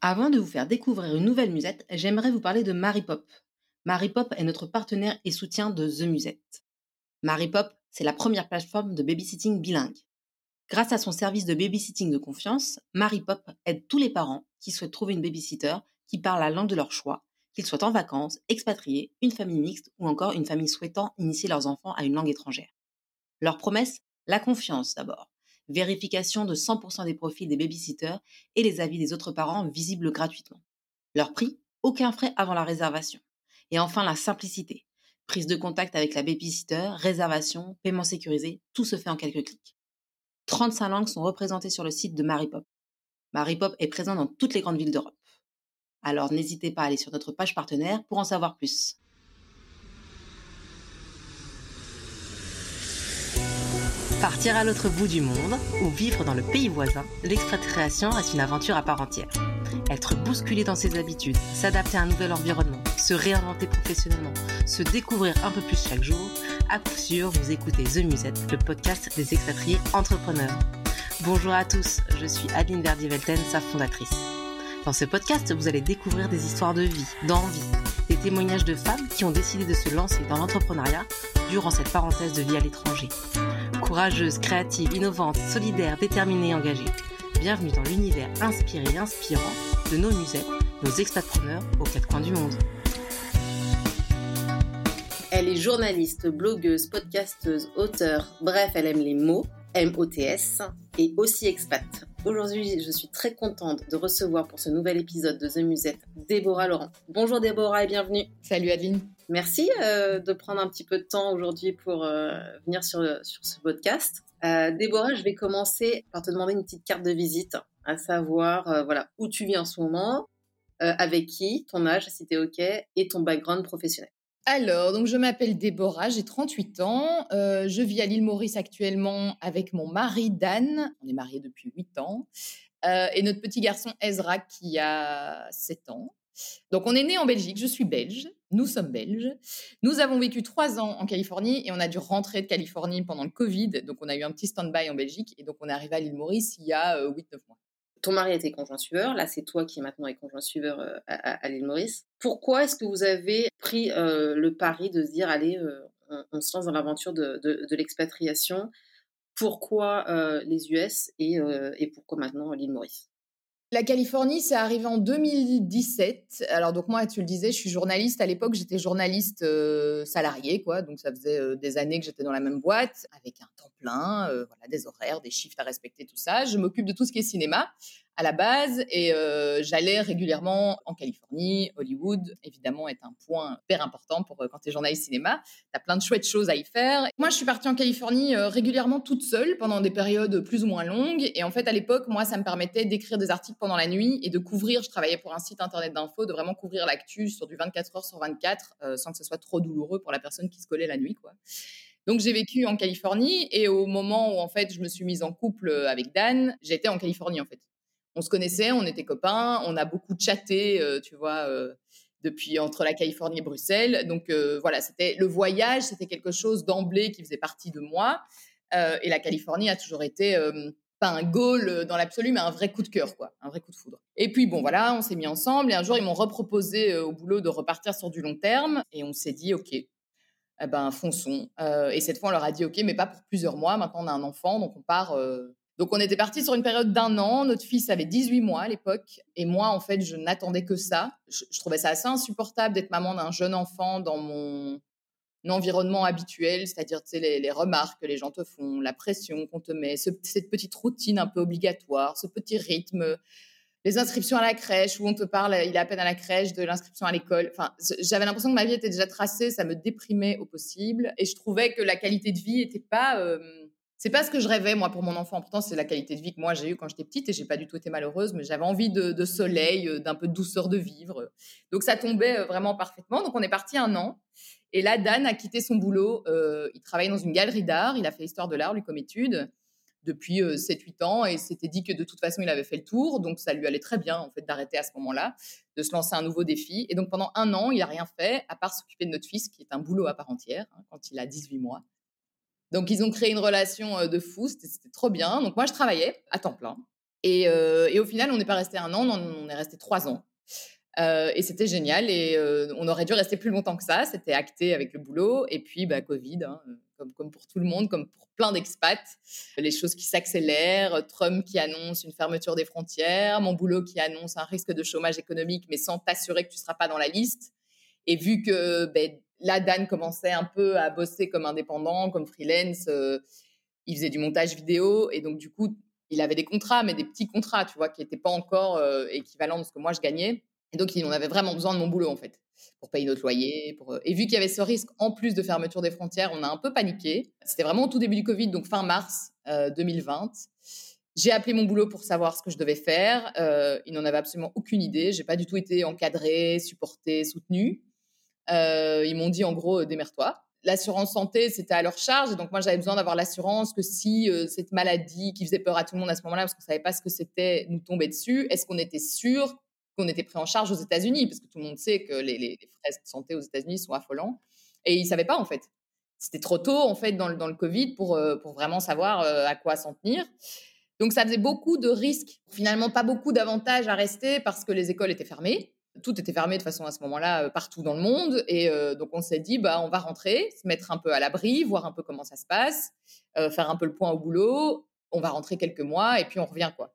Avant de vous faire découvrir une nouvelle musette, j'aimerais vous parler de Maripop. Maripop est notre partenaire et soutien de The Musette. Maripop, c'est la première plateforme de babysitting bilingue. Grâce à son service de babysitting de confiance, Maripop aide tous les parents qui souhaitent trouver une babysitter qui parle la langue de leur choix, qu'ils soient en vacances, expatriés, une famille mixte ou encore une famille souhaitant initier leurs enfants à une langue étrangère. Leur promesse La confiance d'abord vérification de 100% des profils des babysitters et les avis des autres parents visibles gratuitement. Leur prix Aucun frais avant la réservation. Et enfin la simplicité. Prise de contact avec la babysitter, réservation, paiement sécurisé, tout se fait en quelques clics. 35 langues sont représentées sur le site de Maripop. Maripop est présent dans toutes les grandes villes d'Europe. Alors n'hésitez pas à aller sur notre page partenaire pour en savoir plus. Partir à l'autre bout du monde ou vivre dans le pays voisin, l'expatriation reste une aventure à part entière. Être bousculé dans ses habitudes, s'adapter à un nouvel environnement, se réinventer professionnellement, se découvrir un peu plus chaque jour, à coup sûr, vous écoutez The Musette, le podcast des expatriés entrepreneurs. Bonjour à tous, je suis Adeline Verdi-Velten, sa fondatrice. Dans ce podcast, vous allez découvrir des histoires de vie, d'envie, des témoignages de femmes qui ont décidé de se lancer dans l'entrepreneuriat durant cette parenthèse de vie à l'étranger courageuse, créative, innovante, solidaire, déterminée et engagée. Bienvenue dans l'univers inspiré et inspirant de nos musées, nos expatpreneurs aux quatre coins du monde. Elle est journaliste, blogueuse, podcasteuse, auteure, bref, elle aime les mots, M-O-T-S, et aussi expat. Aujourd'hui, je suis très contente de recevoir pour ce nouvel épisode de The Musette Déborah Laurent. Bonjour Déborah et bienvenue. Salut Adeline. Merci euh, de prendre un petit peu de temps aujourd'hui pour euh, venir sur, sur ce podcast. Euh, Déborah, je vais commencer par te demander une petite carte de visite, à savoir voilà où tu vis en ce moment, avec qui, ton âge si es OK, et ton background professionnel. Alors, donc je m'appelle Déborah, j'ai 38 ans, je vis à l'île Maurice actuellement avec mon mari Dan, on est mariés depuis 8 ans, et notre petit garçon Ezra qui a 7 ans. Donc, on est né en Belgique, je suis belge, nous sommes belges. Nous avons vécu trois ans en Californie et on a dû rentrer de Californie pendant le Covid. Donc, on a eu un petit stand-by en Belgique et donc on est arrivé à l'île Maurice il y a 8-9 euh, mois. Ton mari était conjoint suiveur, là c'est toi qui maintenant conjoint suiveur euh, à, l'île Maurice. Pourquoi est-ce que vous avez pris euh, le pari de se dire allez, on, se lance dans l'aventure de, l'expatriation? Pourquoi les US et, et pourquoi maintenant l'île Maurice? La Californie, c'est arrivé en 2017. Alors donc moi, tu le disais, je suis journaliste. À l'époque, j'étais journaliste euh, salarié, quoi. Donc ça faisait euh, des années que j'étais dans la même boîte, avec un temps plein, euh, voilà, des horaires, des chiffres à respecter, tout ça. Je m'occupe de tout ce qui est cinéma à la base et euh, j'allais régulièrement en Californie, Hollywood, évidemment, est un point hyper important pour euh, quand tu es journaliste cinéma. Tu as plein de chouettes choses à y faire. Moi, je suis partie en Californie euh, régulièrement toute seule pendant des périodes plus ou moins longues et en fait, à l'époque, moi, ça me permettait d'écrire des articles pendant la nuit et de couvrir, je travaillais pour un site internet d'info, de vraiment couvrir l'actu sur du 24 heures sur 24 sans que ce soit trop douloureux pour la personne qui se collait la nuit, quoi. Donc j'ai vécu en Californie et au moment où en fait je me suis mise en couple avec Dan, j'étais en Californie en fait on se connaissait, on était copains, on a beaucoup chatté, euh, tu vois, euh, depuis entre la Californie et Bruxelles. Donc euh, voilà, c'était le voyage, c'était quelque chose d'emblée qui faisait partie de moi. et la Californie a toujours été pas un goal dans l'absolu, mais un vrai coup de cœur, quoi, un vrai coup de foudre. Et puis bon, voilà, on s'est mis ensemble. Et un jour, ils m'ont reproposé au boulot de repartir sur du long terme, et on s'est dit, ok, eh ben fonçons. et cette fois, on leur a dit, ok, mais pas pour plusieurs mois. Maintenant, on a un enfant, donc on part donc on était parti sur une période d'un an. Notre fils avait 18 mois à l'époque. Et moi, en fait, je n'attendais que ça. Je, trouvais ça assez insupportable d'être maman d'un jeune enfant dans mon environnement habituel, c'est-à-dire les, les, remarques que les gens te font, la pression qu'on te met, cette petite routine un peu obligatoire, ce petit rythme, les inscriptions à la crèche où on te parle, il est à peine à la crèche, de l'inscription à l'école. Enfin, j'avais l'impression que ma vie était déjà tracée, ça me déprimait au possible. Et je trouvais que la qualité de vie n'était pas... Euh, c'est pas ce que je rêvais moi pour mon enfant. Pourtant, c'est la qualité de vie que moi j'ai eue quand j'étais petite et j'ai pas du tout été malheureuse, mais j'avais envie de, soleil, euh, d'un peu de douceur de vivre. Donc ça tombait euh, vraiment parfaitement. Donc on est parti un an. Et là, Dan a quitté son boulot. Euh, il travaillait dans une galerie d'art. Il a fait histoire de l'art, lui, comme étude, depuis 7-8 ans. Et s'était dit que de toute façon, il avait fait le tour. Donc ça lui allait très bien, en fait, d'arrêter à ce moment-là, de se lancer un nouveau défi. Et donc pendant un an, il n'a rien fait, à part s'occuper de notre fils, qui est un boulot à part entière, hein, quand il a 18 mois. Donc, ils ont créé une relation de fou, c'était trop bien. Donc, moi, je travaillais à temps plein. Et, et, au final, on n'est pas resté un an, on est resté trois ans. Euh, et c'était génial. Et euh, on aurait dû rester plus longtemps que ça. C'était acté avec le boulot. Et puis, bah, Covid, hein, comme, comme, pour tout le monde, comme pour plein d'expats, les choses qui s'accélèrent. Trump qui annonce une fermeture des frontières, mon boulot qui annonce un risque de chômage économique, mais sans t'assurer que tu ne seras pas dans la liste. Et vu que ben, là, Dan commençait un peu à bosser comme indépendant, comme freelance, euh, il faisait du montage vidéo. Et donc, du coup, il avait des contrats, mais des petits contrats, tu vois, qui n'étaient pas encore équivalents de ce que moi je gagnais. Et donc, on avait vraiment besoin de mon boulot, en fait, pour payer notre loyer. Pour... Euh, et vu qu'il y avait ce risque, en plus de fermeture des frontières, on a un peu paniqué. C'était vraiment au tout début du Covid, donc fin mars 2020. Euh, j'ai appelé mon boulot pour savoir ce que je devais faire. Euh, ils n'en avaient absolument aucune idée. J'ai pas du tout été encadrée, supportée, soutenue. Ils m'ont dit, en gros, démerde-toi l'assurance santé, c'était à leur charge. Donc, moi, j'avais besoin d'avoir l'assurance que si cette maladie qui faisait peur à tout le monde à ce moment-là, parce qu'on ne savait pas ce que c'était, nous tombait dessus, est-ce qu'on était sûr qu'on était pris en charge aux États-Unis, parce que tout le monde sait que les, frais de santé aux États-Unis sont affolants. Et ils ne savaient pas, en fait. C'était trop tôt, en fait, dans le, dans le Covid pour, euh, pour vraiment savoir euh, à quoi s'en tenir. Donc, ça faisait beaucoup de risques. Finalement, pas beaucoup d'avantages à rester parce que les écoles étaient fermées. Tout était fermé de façon à ce moment-là euh, partout dans le monde. Et donc, on s'est dit, bah, on va rentrer, se mettre un peu à l'abri, voir un peu comment ça se passe, faire un peu le point au boulot. On va rentrer quelques mois et puis on revient, quoi.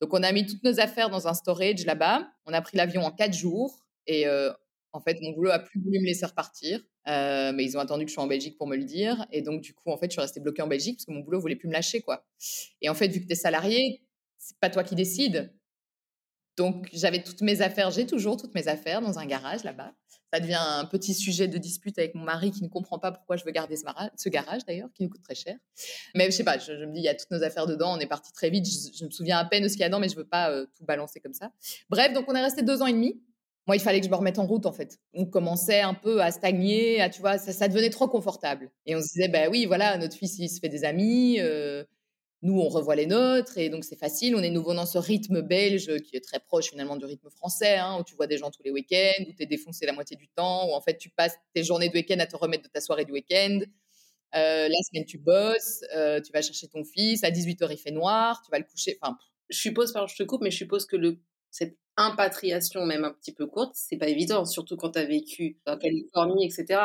Donc, on a mis toutes nos affaires dans un storage là-bas. On a pris l'avion en quatre jours. Et euh, en fait, mon boulot a plus voulu me laisser repartir. Euh, mais ils ont attendu que je sois en Belgique pour me le dire. Et donc, du coup, en fait, je suis restée bloquée en Belgique parce que mon boulot voulait plus me lâcher, quoi. Et en fait, vu que tu es salarié, c'est pas toi qui décides. Donc, j'avais toutes mes affaires, j'ai toujours toutes mes affaires dans un garage là-bas. Ça devient un petit sujet de dispute avec mon mari qui ne comprend pas pourquoi je veux garder ce, garage d'ailleurs, qui nous coûte très cher. Mais je sais pas, je, me dis, il y a toutes nos affaires dedans, on est parti très vite, je, me souviens à peine de ce qu'il y a dedans, mais je veux pas euh, tout balancer comme ça. Bref, donc on est resté deux ans et demi. Moi, il fallait que je me remette en route, en fait. On commençait un peu à stagner, à, tu vois, ça, devenait trop confortable. Et on se disait, ben oui, voilà, notre fils, il se fait des amis, euh, nous, on revoit les nôtres et donc c'est facile. On est nouveau dans ce rythme belge qui est très proche finalement du rythme français, hein, où tu vois des gens tous les week-ends, où tu es défoncé la moitié du temps, où en fait tu passes tes journées de week-end à te remettre de ta soirée du week-end. Euh, la semaine, tu bosses, euh, tu vas chercher ton fils, à 18h, il fait noir, tu vas le coucher. Enfin, je suppose, je te coupe, mais je suppose que cette impatriation, même un petit peu courte, c'est pas évident, surtout quand tu as vécu en Californie, etc.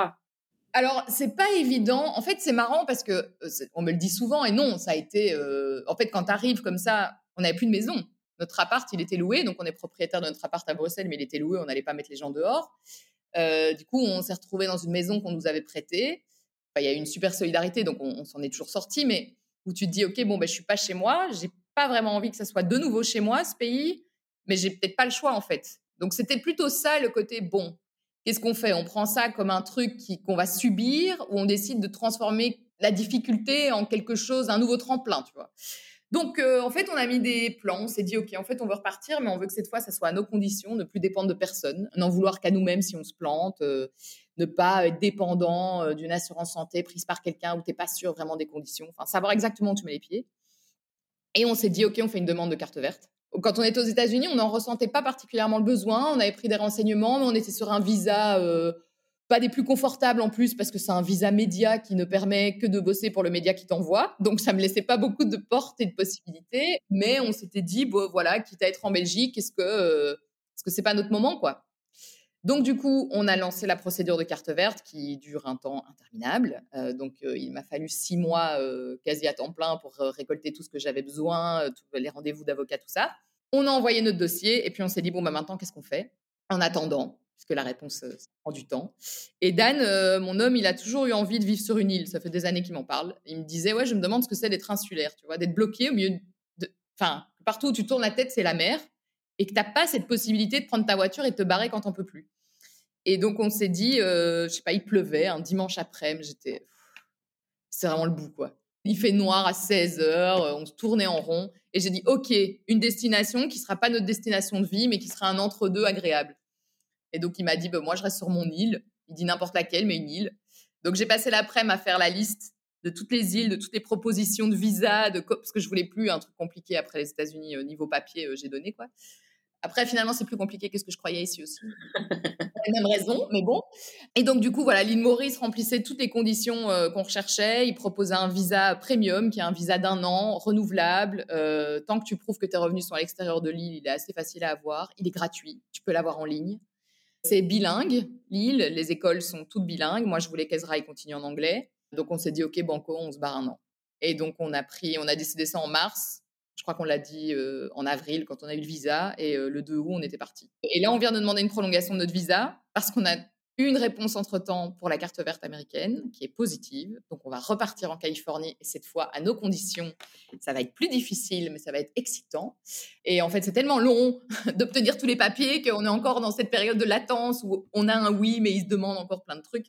Alors, c'est pas évident. En fait, c'est marrant parce que euh, on me le dit souvent et non, ça a été. Euh, en fait, quand tu arrives comme ça, on n'avait plus de maison. Notre appart, il était loué, donc on est propriétaire de notre appart à Bruxelles, mais il était loué, on n'allait pas mettre les gens dehors. Euh, du coup, on s'est retrouvé dans une maison qu'on nous avait prêtée. il y a eu une super solidarité, donc on, s'en est toujours sorti, mais où tu te dis, ok, bon, ben, je suis pas chez moi, j'ai pas vraiment envie que ça soit de nouveau chez moi, ce pays, mais j'ai peut-être pas le choix en fait. Donc c'était plutôt ça le côté bon. Qu'est-ce qu'on fait? On prend ça comme un truc qu'on va subir ou on décide de transformer la difficulté en quelque chose, un nouveau tremplin, tu vois? Donc, euh, en fait, on a mis des plans. On s'est dit, OK, en fait, on veut repartir, mais on veut que cette fois, ça soit à nos conditions, ne plus dépendre de personne, n'en vouloir qu'à nous-mêmes si on se plante, euh, ne pas être dépendant euh, d'une assurance santé prise par quelqu'un où tu n'es pas sûr vraiment des conditions. Enfin, savoir exactement où tu mets les pieds. Et on s'est dit, OK, on fait une demande de carte verte quand on était aux États-Unis, on n'en ressentait pas particulièrement le besoin. On avait pris des renseignements, mais on était sur un visa euh, pas des plus confortables en plus parce que c'est un visa média qui ne permet que de bosser pour le média qui t'envoie. Donc ça me laissait pas beaucoup de portes et de possibilités. Mais on s'était dit, bon voilà, quitte à être en Belgique, est-ce que euh, ce que c'est pas notre moment quoi? Donc du coup, on a lancé la procédure de carte verte qui dure un temps interminable. Euh, donc il m'a fallu six mois quasi à temps plein pour récolter tout ce que j'avais besoin, les rendez-vous d'avocat, tout ça. On a envoyé notre dossier et puis on s'est dit bon bah maintenant qu'est-ce qu'on fait? En attendant, puisque la réponse prend du temps. Et Dan, mon homme, il a toujours eu envie de vivre sur une île. Ça fait des années qu'il m'en parle. Il me disait ouais, je me demande ce que c'est d'être insulaire, tu vois, d'être bloqué au milieu de, enfin partout où tu tournes la tête, c'est la mer et que tu n'as pas cette possibilité de prendre ta voiture et de te barrer quand on peut plus. Et donc, on s'est dit, euh, je sais pas, il pleuvait un dimanche après, j'étais. C'est vraiment le bout, quoi. Il fait noir à 16 heures, euh, on se tournait en rond. Et j'ai dit, OK, une destination qui sera pas notre destination de vie, mais qui sera un entre-deux agréable. Et donc, il m'a dit, bah, moi, je reste sur mon île. Il dit n'importe laquelle, mais une île. Donc, j'ai passé l'après-midi à faire la liste de toutes les îles, de toutes les propositions de visa, de parce que je voulais plus un truc compliqué après les États-Unis au niveau papier, euh, j'ai donné quoi. Après, finalement, c'est plus compliqué que ce que je croyais ici aussi. les mêmes raisons, mais bon. Et donc, du coup, voilà, l'île Maurice remplissait toutes les conditions euh, qu'on recherchait. Il proposait un visa premium, qui est un visa d'un an, renouvelable. Euh, tant que tu prouves que tes revenus sont à l'extérieur de l'île, il est assez facile à avoir. Il est gratuit. Tu peux l'avoir en ligne. C'est bilingue, l'île. Les écoles sont toutes bilingues. Moi, je voulais qu'Ezra continue en anglais. Donc, on s'est dit, OK, Banco, on se barre un an. Et donc, on a pris, on a décidé ça en mars. Je crois qu'on l'a dit euh, en avril quand on a eu le visa et euh, le 2 août, on était parti. Et là, on vient de demander une prolongation de notre visa parce qu'on a eu une réponse entre-temps pour la carte verte américaine qui est positive. Donc, on va repartir en Californie et cette fois à nos conditions. Ça va être plus difficile, mais ça va être excitant. Et en fait, c'est tellement long d'obtenir tous les papiers qu'on est encore dans cette période de latence où on a un oui, mais il se demande encore plein de trucs.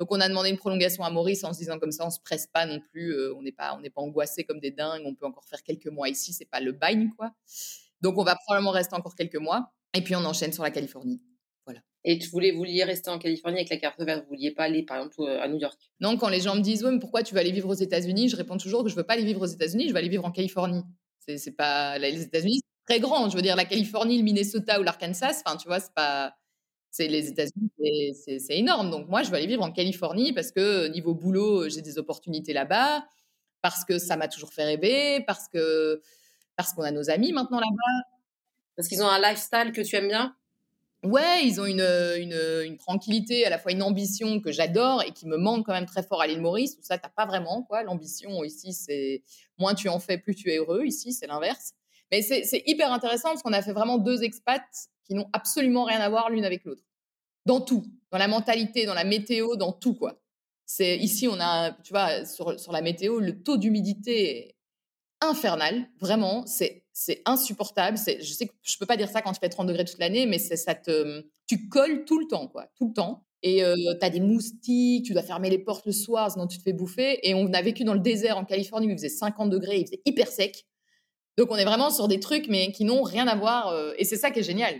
Donc on a demandé une prolongation à Maurice en se disant comme ça on se presse pas non plus, euh, on n'est pas on n'est pas angoissé comme des dingues, on peut encore faire quelques mois ici, c'est pas le bagne quoi. Donc on va probablement rester encore quelques mois et puis on enchaîne sur la Californie. Voilà. Et tu voulais, vous vouliez rester en Californie avec la carte verte, vous vouliez pas aller par exemple euh, à New York? Non, quand les gens me disent mais pourquoi tu vas aller vivre aux États-Unis, je réponds toujours que je veux pas aller vivre aux États-Unis, je veux aller vivre en Californie. C'est pas les États-Unis, c'est très grand, je veux dire la Californie, le Minnesota ou l'Arkansas, enfin tu vois, c'est pas c'est les États-Unis, c'est énorme. Donc moi, je vais aller vivre en Californie parce que niveau boulot, j'ai des opportunités là-bas, parce que ça m'a toujours fait rêver, parce que parce qu'on a nos amis maintenant là-bas. Parce qu'ils ont un lifestyle que tu aimes bien? Ouais, ils ont une, une, une, tranquillité, à la fois une ambition que j'adore et qui me manque quand même très fort à l'île Maurice, où ça, t'as pas vraiment, quoi. L'ambition ici, c'est moins tu en fais, plus tu es heureux. Ici, c'est l'inverse. Mais c'est hyper intéressant parce qu'on a fait vraiment deux expats qui n'ont absolument rien à voir l'une avec l'autre. Dans tout, dans la mentalité, dans la météo, dans tout quoi. C'est ici on a, tu vois, sur, la météo, le taux d'humidité est infernal, vraiment, c'est insupportable. Je sais que je peux pas dire ça quand tu fais 30 degrés toute l'année, mais c'est ça te, tu colles tout le temps quoi, tout le temps. Et euh, tu as des moustiques, tu dois fermer les portes le soir, sinon tu te fais bouffer. Et on a vécu dans le désert en Californie où il faisait 50 degrés, il faisait hyper sec. Donc on est vraiment sur des trucs mais qui n'ont rien à voir. Euh, et c'est ça qui est génial.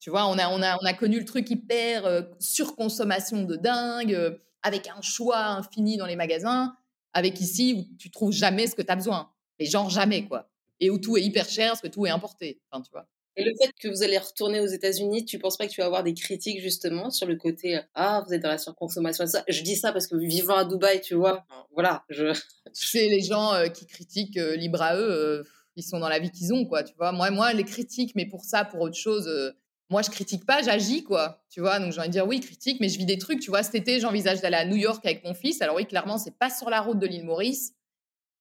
Tu vois, on a, on a, on a connu le truc hyper euh, surconsommation de dingue, euh, avec un choix infini dans les magasins, avec ici où tu trouves jamais ce que tu as besoin. Mais genre jamais, quoi. Et où tout est hyper cher parce que tout est importé. Enfin, tu vois. Et le fait que vous allez retourner aux États-Unis, tu penses pas que tu vas avoir des critiques justement sur le côté ah vous êtes dans la surconsommation ça? Je dis ça parce que vivant à Dubaï, tu vois, voilà. Je... C'est les gens qui critiquent libre à eux, ils sont dans la vie qu'ils ont, quoi. Tu vois, moi, moi les critiques, mais pour ça, pour autre chose, moi, je critique pas, j'agis, quoi. Tu vois, donc j'ai envie de dire oui, critique, mais je vis des trucs. Tu vois, cet été, j'envisage d'aller à New York avec mon fils. Alors oui, clairement, c'est pas sur la route de l'île Maurice,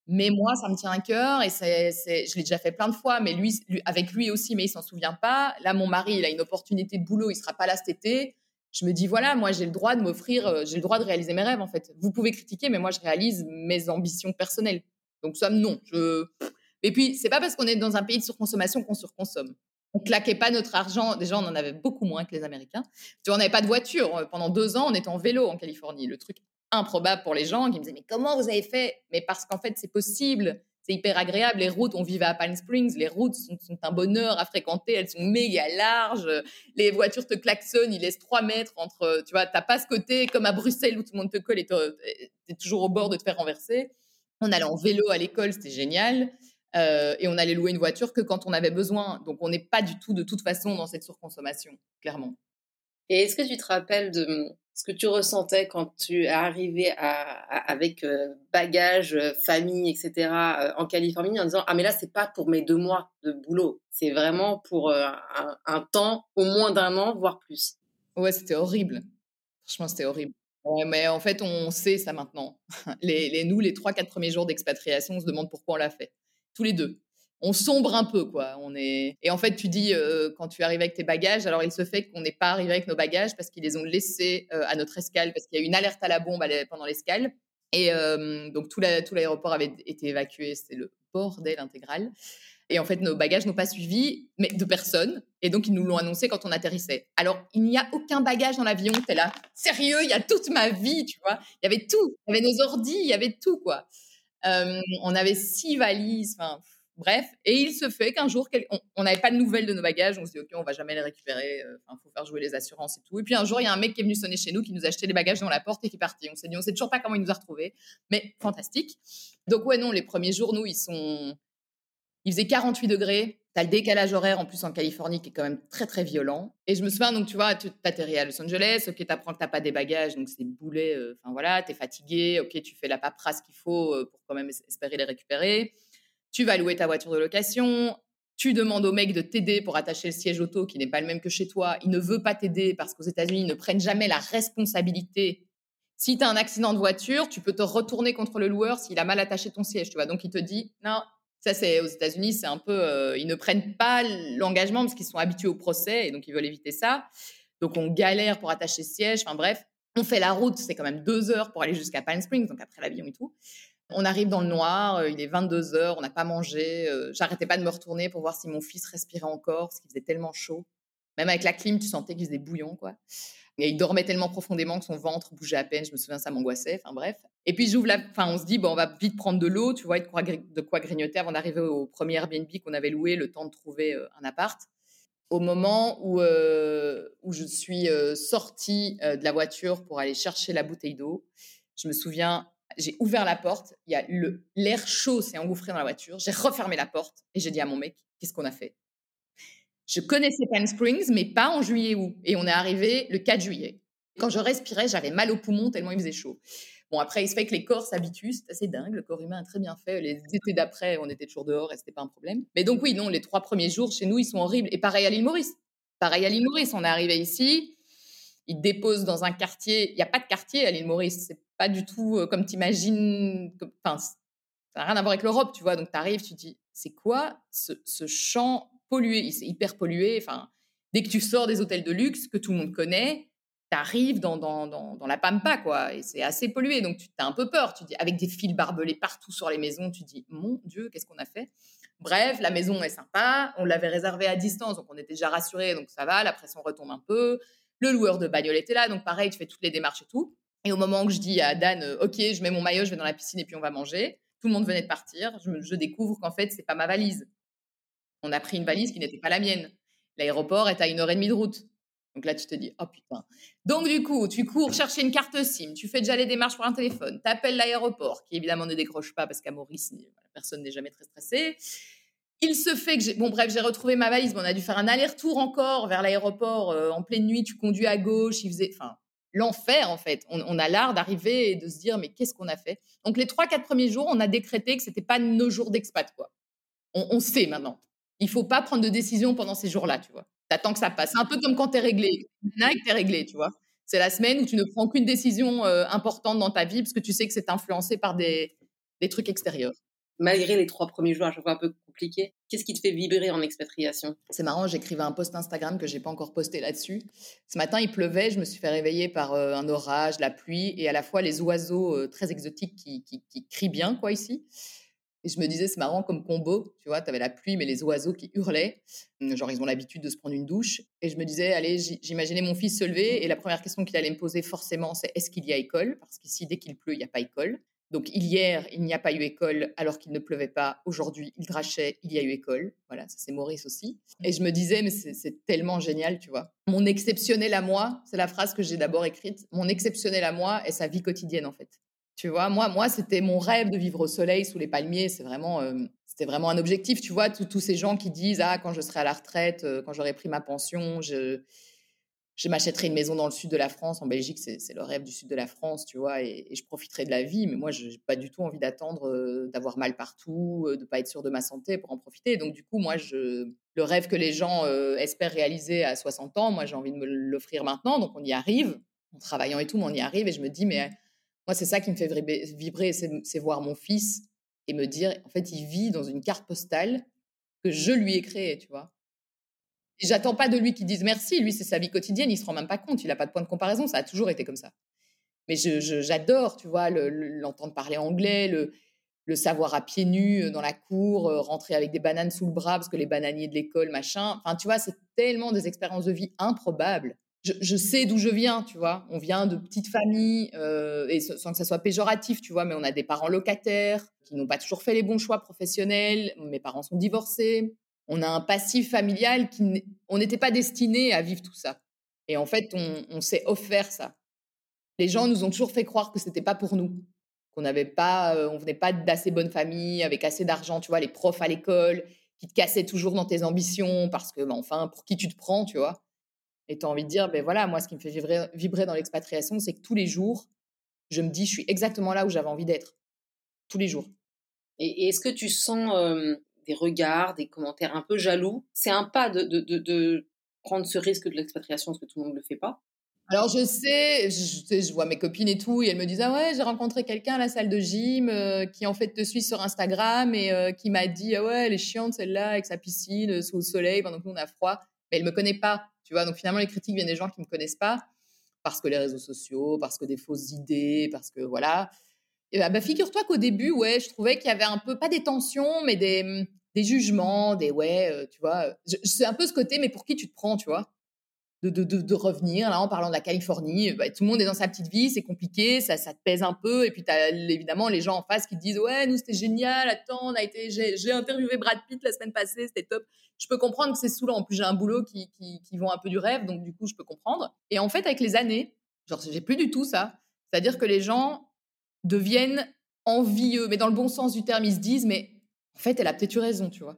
mais moi, ça me tient à cœur et je l'ai déjà fait plein de fois, mais lui, avec lui aussi, mais il s'en souvient pas. Là, mon mari, il a une opportunité de boulot, il sera pas là cet été. Je me dis voilà, moi, j'ai le droit de m'offrir, euh, j'ai le droit de réaliser mes rêves en fait. Vous pouvez critiquer, mais moi, je réalise mes ambitions personnelles. Donc ça, non. Je... Et puis, c'est pas parce qu'on est dans un pays de surconsommation qu'on surconsomme on claquait pas notre argent. Déjà, on en avait beaucoup moins que les Américains. Tu vois, on n'avait pas de voiture. Pendant deux ans, on était en vélo en Californie. Le truc improbable pour les gens qui me disaient, mais comment vous avez fait? Mais parce qu'en fait, c'est possible. C'est hyper agréable. Les routes, on vivait à Palm Springs. Les routes sont, un bonheur à fréquenter. Elles sont méga larges. Les voitures te klaxonnent. Ils laissent trois mètres entre. Tu vois, t'as pas ce côté comme à Bruxelles où tout le monde te colle et tu es toujours au bord de te faire renverser. On allait en vélo à l'école. C'était génial. Euh, et on allait louer une voiture que quand on avait besoin. Donc on n'est pas du tout de toute façon dans cette surconsommation, clairement. Et est-ce que tu te rappelles de hum, ce que tu ressentais quand tu es arrivé avec euh, bagages, euh, famille, etc. en Californie en disant ah mais là c'est pas pour mes deux mois de boulot, c'est vraiment pour un, temps au moins d'un an voire plus. Ouais c'était horrible. Franchement c'était horrible. mais en fait, on sait ça maintenant. Les, les nous, les trois, quatre premiers jours d'expatriation, on se demande pourquoi on l'a fait tous les deux. On sombre un peu, quoi. On est et en fait, tu dis euh, quand tu arrives avec tes bagages, alors il se fait qu'on n'est pas arrivé avec nos bagages parce qu'ils les ont laissés euh, à notre escale parce qu'il y a eu une alerte à la bombe pendant l'escale et euh, donc tout l'aéroport avait été évacué. C'était le bordel intégral. Et en fait, nos bagages n'ont pas suivi, mais de personne. Et donc, ils nous l'ont annoncé quand on atterrissait. Alors, il n'y a aucun bagage dans l'avion. T'es là, sérieux, il y a toute ma vie, tu vois? Il y avait tout. Il y avait nos ordis, il y avait tout, quoi. Euh, on avait six valises, enfin bref. Et il se fait qu'un jour, on n'avait pas de nouvelles de nos bagages. On se dit, OK, on va jamais les récupérer. Euh, enfin, faut faire jouer les assurances et tout. Et puis un jour, il y a un mec qui est venu sonner chez nous, qui nous a acheté les bagages dans la porte et qui est parti. On s'est dit, on sait toujours pas comment il nous a retrouvés, mais fantastique. Donc ouais, non, les premiers jours, nous, ils sont, il faisait 48 degrés. T'as le décalage horaire en plus en Californie qui est quand même très très violent. Et je me souviens, donc tu vois, tu atterris à Los Angeles, ok, t'apprends que t'as pas des bagages, donc c'est boulet, euh, enfin voilà, t'es fatigué, ok, tu fais la paperasse qu'il faut euh, pour quand même espérer les récupérer. Tu vas louer ta voiture de location, tu demandes au mec de t'aider pour attacher le siège auto qui n'est pas le même que chez toi. Il ne veut pas t'aider parce qu'aux États-Unis, ils ne prennent jamais la responsabilité. Si tu as un accident de voiture, tu peux te retourner contre le loueur s'il a mal attaché ton siège, tu vois. Donc il te dit non, ça, c'est aux États-Unis, c'est un peu. Euh, ils ne prennent pas l'engagement parce qu'ils sont habitués au procès et donc ils veulent éviter ça. Donc on galère pour attacher le siège. Enfin bref, on fait la route, c'est quand même deux heures pour aller jusqu'à Palm Springs, donc après l'avion et tout. On arrive dans le noir, euh, il est 22 heures, on n'a pas mangé. Euh, j'arrêtais pas de me retourner pour voir si mon fils respirait encore parce qu'il faisait tellement chaud. Même avec la clim, tu sentais qu'il faisait bouillon, quoi. Et il dormait tellement profondément que son ventre bougeait à peine. Je me souviens, ça m'angoissait. Enfin bref. Et puis j'ouvre la. Enfin, on se dit, bon, on va vite prendre de l'eau, tu vois, quoi, de quoi grignoter avant d'arriver au premier Airbnb qu'on avait loué, le temps de trouver euh, un appart. Au moment où, euh, où je suis euh, sortie de la voiture pour aller chercher la bouteille d'eau, je me souviens, j'ai ouvert la porte, il y a l'air chaud s'est engouffré dans la voiture, j'ai refermé la porte et j'ai dit à mon mec, qu'est-ce qu'on a fait? Je connaissais Palm Springs, mais pas en juillet août. Et on est arrivé le 4 juillet. Quand je respirais, j'avais mal au poumon tellement il faisait chaud. Bon, après, il se fait que les corps s'habituent, c'est assez dingue. Le corps humain a très bien fait. Les étés d'après, on était toujours dehors et c'était pas un problème. Mais donc, oui, non, les trois premiers jours chez nous, ils sont horribles. Et pareil à l'île Maurice. Pareil à l'île Maurice. On est arrivé ici, ils déposent dans un quartier. Il n'y a pas de quartier à l'île Maurice. C'est pas du tout euh, comme tu imagines. Enfin, ça n'a rien à voir avec l'Europe, tu vois. Donc, tu arrives, tu dis, c'est quoi ce, ce champ pollué, c'est hyper pollué. Enfin, dès que tu sors des hôtels de luxe que tout le monde connaît, tu arrives dans, la pampa, quoi, et c'est assez pollué. Donc, tu as un peu peur. Tu dis, avec des fils barbelés partout sur les maisons, tu dis, mon Dieu, qu'est-ce qu'on a fait? Bref, la maison est sympa. On l'avait réservée à distance, donc on était déjà rassurés, donc ça va. La pression retombe un peu. Le loueur de bagnole était là, donc pareil, tu fais toutes les démarches et tout. Et au moment où je dis à Dan, euh, OK, je mets mon maillot, je vais dans la piscine et puis on va manger, tout le monde venait de partir. Je, je découvre qu'en fait, c'est pas ma valise. On a pris une valise qui n'était pas la mienne. L'aéroport est à une heure et demie de route. Donc là, tu te dis, oh putain. Donc du coup, tu cours chercher une carte SIM, tu fais déjà les démarches pour un téléphone, tu appelles l'aéroport, qui évidemment ne décroche pas parce qu'à Maurice, personne n'est jamais très stressé. Il se fait que j'ai... Bon bref, j'ai retrouvé ma valise, mais on a dû faire un aller-retour encore vers l'aéroport euh, en pleine nuit, tu conduis à gauche, il faisait... Enfin, l'enfer en fait. On, a l'art d'arriver et de se dire, mais qu'est-ce qu'on a fait? Donc les trois, quatre premiers jours, on a décrété que c'était pas nos jours d'expat, quoi. On sait maintenant il faut pas prendre de décision pendant ces jours-là, tu vois. T'attends que ça passe. C'est un peu comme quand tu es réglé. Nike, tu es réglé, tu vois. C'est la semaine où tu ne prends aucune décision euh, importante dans ta vie parce que tu sais que c'est influencé par des, des trucs extérieurs. Malgré les trois premiers jours, je vois un peu compliqué, qu'est-ce qui te fait vibrer en expatriation? C'est marrant, j'écrivais un post Instagram que j'ai pas encore posté là-dessus. Ce matin, il pleuvait, je me suis fait réveiller par euh, un orage, la pluie et à la fois les oiseaux euh, très exotiques qui, qui, qui crient bien quoi ici. Et je me disais, c'est marrant comme combo, tu vois, tu avais la pluie, mais les oiseaux qui hurlaient. Mmh, genre, ils ont l'habitude de se prendre une douche. Et je me disais, allez, j'imaginais mon fils se lever. Et la première question qu'il allait me poser forcément, c'est est-ce qu'il y a école? Parce qu'ici, dès qu'il pleut, il n'y a pas école. Donc, hier, il n'y a pas eu école alors qu'il ne pleuvait pas. Aujourd'hui, il drachait, il y a eu école. Voilà, ça c'est Maurice aussi. Et je me disais, mais c'est tellement génial, tu vois. Mon exceptionnel à moi, c'est la phrase que j'ai d'abord écrite. Mon exceptionnel à moi est sa vie quotidienne, en fait. Tu vois, moi, moi c'était mon rêve de vivre au soleil, sous les palmiers. C'est vraiment, euh, c'était vraiment un objectif. Tu vois, tous ces gens qui disent ah quand je serai à la retraite, euh, quand j'aurai pris ma pension, je, je m'achèterai une maison dans le sud de la France. En Belgique, c'est le rêve du sud de la France, tu vois, et, je profiterai de la vie. Mais moi, je n'ai pas du tout envie d'attendre euh, d'avoir mal partout, de pas être sûr de ma santé pour en profiter. Donc du coup, moi, je, le rêve que les gens espèrent réaliser à 60 ans, moi, j'ai envie de me l'offrir maintenant. Donc on y arrive, en travaillant et tout, mais on y arrive. Et je me dis mais moi, c'est ça qui me fait vibrer, c'est voir mon fils et me dire, en fait, il vit dans une carte postale que je lui ai créée, tu vois. J'attends pas de lui qu'il dise merci, lui, c'est sa vie quotidienne, il se rend même pas compte, il n'a pas de point de comparaison, ça a toujours été comme ça. Mais j'adore, tu vois, l'entendre parler anglais, le, le savoir à pieds nus euh, dans la cour, euh, rentrer avec des bananes sous le bras parce que les bananiers de l'école, machin. Enfin, tu vois, c'est tellement des expériences de vie improbables je, sais d'où je viens, tu vois. On vient de petites familles, euh, et sans que ça soit péjoratif, tu vois, mais on a des parents locataires qui n'ont pas toujours fait les bons choix professionnels. Mes parents sont divorcés. On a un passif familial qui, on n'était pas destiné à vivre tout ça. Et en fait, on, s'est offert ça. Les gens nous ont toujours fait croire que c'était pas pour nous, qu'on n'avait pas, euh, on venait pas d'assez bonnes familles avec assez d'argent, tu vois, les profs à l'école qui te cassait toujours dans tes ambitions parce que, bah, enfin, pour qui tu te prends, tu vois. Et tu as envie de dire, ben voilà, moi, ce qui me fait vibrer, vibrer dans l'expatriation, c'est que tous les jours, je me dis, je suis exactement là où j'avais envie d'être. Tous les jours. Et, est-ce que tu sens des regards, des commentaires un peu jaloux? C'est un pas de, de, de, prendre ce risque de l'expatriation, parce que tout le monde ne le fait pas? Alors je sais, je, je, vois mes copines et tout, et elles me disent ah ouais j'ai rencontré quelqu'un à la salle de gym qui en fait te suit sur Instagram et qui m'a dit ah ouais elle est chiante celle-là avec sa piscine sous le soleil pendant que nous on a froid, mais elle me connaît pas, tu vois donc finalement les critiques viennent des gens qui me connaissent pas parce que les réseaux sociaux, parce que des fausses idées, parce que voilà. Bah, bah, figure-toi qu'au début, ouais, je trouvais qu'il y avait un peu, pas des tensions, mais des, mmh, des jugements, des ouais, euh, tu vois. C'est un peu ce côté, mais pour qui tu te prends, tu vois? De, revenir, là, en parlant de la Californie, bah, tout le monde est dans sa petite vie, c'est compliqué, ça, ça te pèse un peu. Et puis, tu as évidemment les gens en face qui te disent Ouais, nous, c'était génial, attends, on a été, j'ai interviewé Brad Pitt la semaine passée, c'était top. Je peux comprendre que c'est saoulant. En plus, j'ai un boulot qui, qui, qui un peu du rêve, donc du coup, je peux comprendre. Et en fait, avec les années, genre, j'ai plus du tout ça. C'est-à-dire que les gens, deviennent envieux, mais dans le bon sens du terme, ils se disent, mais en fait, elle a peut-être eu raison, tu vois.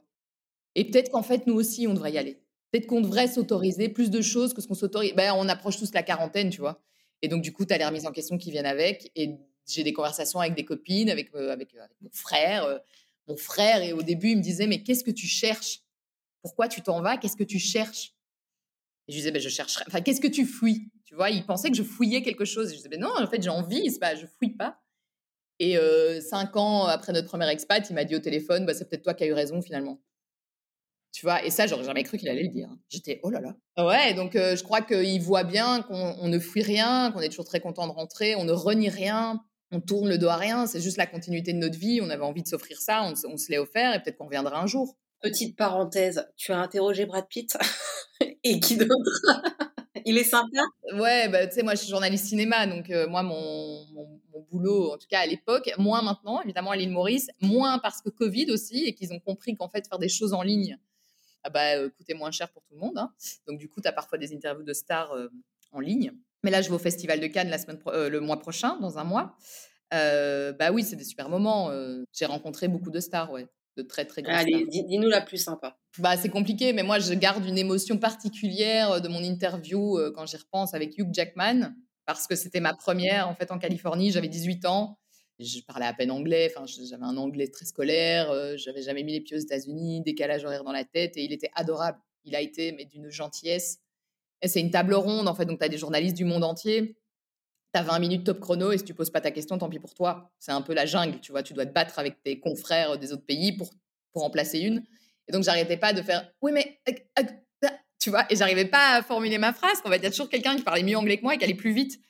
Et peut-être qu'en fait, nous aussi, on devrait y aller. Peut-être qu'on devrait s'autoriser plus de choses que ce qu'on s'autorise. Ben, on approche tous la quarantaine, tu vois. Et donc, du coup, tu as les remises en question qui viennent avec. Et j'ai des conversations avec des copines, avec, euh, euh, avec, mon frère. Euh, mon frère, et au début, il me disait, mais qu'est-ce que tu cherches? Pourquoi tu t'en vas? Qu'est-ce que tu cherches? Et je lui disais, ben, je chercherai. Enfin, qu'est-ce que tu fouilles? Tu vois, il pensait que je fouillais quelque chose. Et je disais, ben non, en fait, j'ai envie, pas, je fouille pas. Et cinq ans après notre premier expat, il m'a dit au téléphone, bah, c'est peut-être toi qui as eu raison finalement. Tu vois, et ça, j'aurais jamais cru qu'il allait le dire. J'étais, oh là là. Ouais, donc je crois qu'il voit bien qu'on ne fuit rien, qu'on est toujours très content de rentrer, on ne renie rien, on tourne le dos à rien, c'est juste la continuité de notre vie, on avait envie de s'offrir ça, on, on se l'est offert et peut-être qu'on reviendra un jour. Petite parenthèse, tu as interrogé Brad Pitt et qui d'autre? Il est sympa? Ouais, bah, tu sais, moi, je suis journaliste cinéma, donc moi, mon, boulot, en tout cas à l'époque, moins maintenant, évidemment, à l'île Maurice, moins parce que Covid aussi, et qu'ils ont compris qu'en fait, faire des choses en ligne, ah bah, coûtait moins cher pour tout le monde. Hein. Donc, du coup, tu as parfois des interviews de stars en ligne. Mais là, je vais au Festival de Cannes la semaine le mois prochain, dans un mois. bah oui, c'est des super moments. J'ai rencontré beaucoup de stars, ouais de très très Allez, dis-nous la plus sympa. Bah, c'est compliqué, mais moi, je garde une émotion particulière de mon interview quand j'y repense avec Hugh Jackman, parce que c'était ma première en fait en Californie. J'avais 18 ans, je parlais à peine anglais, enfin, j'avais un anglais très scolaire, j'avais jamais mis les pieds aux États-Unis, décalage horaire dans la tête, et il était adorable. Il a été, mais d'une gentillesse. C'est une table ronde, en fait, donc tu as des journalistes du monde entier tu as 20 minutes top chrono et si tu poses pas ta question, tant pis pour toi. C'est un peu la jungle, tu vois. Tu dois te battre avec tes confrères des autres pays pour, pour en placer une. Et donc, j'arrêtais pas de faire Oui, mais. Euh, euh, euh, tu vois, et j'arrivais pas à formuler ma phrase. En fait, il y a toujours quelqu'un qui parlait mieux anglais que moi et qui allait plus vite.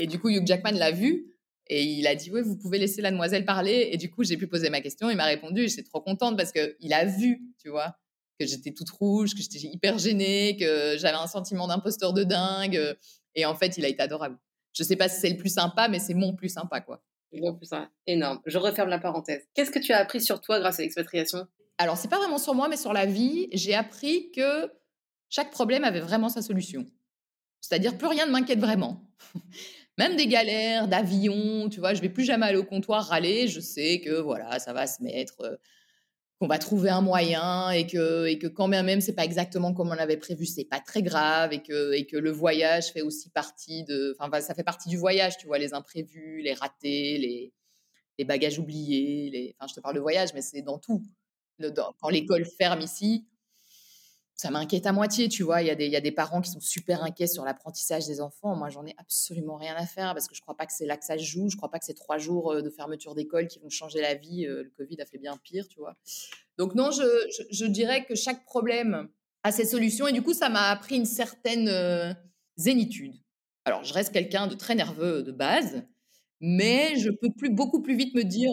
Et du coup, Hugh Jackman l'a vu et il a dit Oui, vous pouvez laisser la demoiselle parler. Et du coup, j'ai pu poser ma question. Il m'a répondu et j'étais trop contente parce qu'il a vu, tu vois, que j'étais toute rouge, que j'étais hyper gênée, que j'avais un sentiment d'imposteur de dingue. Et en fait, il a été adorable. Je sais pas si c'est le plus sympa, mais c'est mon plus sympa, quoi. Mon plus sympa. Énorme. Je referme la parenthèse. Qu'est-ce que tu as appris sur toi grâce à l'expatriation? Alors, c'est pas vraiment sur moi, mais sur la vie. J'ai appris que chaque problème avait vraiment sa solution. C'est-à-dire, plus rien ne m'inquiète vraiment. Même des galères d'avion, tu vois, je vais plus jamais aller au comptoir râler. Je sais que voilà, ça va se mettre. Euh, qu'on va trouver un moyen et que, et que quand même, même c'est pas exactement comme on l'avait prévu, c'est pas très grave et que, et que le voyage fait aussi partie de, enfin, ça fait partie du voyage, tu vois, les imprévus, les ratés, les, bagages oubliés, les, enfin, je te parle de voyage, mais c'est dans tout. quand l'école ferme ici, ça m'inquiète à moitié, tu vois. Il y, a des, parents qui sont super inquiets sur l'apprentissage des enfants. Moi, j'en ai absolument rien à faire parce que je crois pas que c'est là que ça se joue. Je crois pas que c'est trois jours euh, de fermeture d'école qui vont changer la vie. Euh, le Covid a fait bien pire, tu vois. Donc non, je, dirais que chaque problème a ses solutions et du coup, ça m'a appris une certaine euh, zénitude. Alors, je reste quelqu'un de très nerveux de base, mais je peux plus, beaucoup plus vite me dire,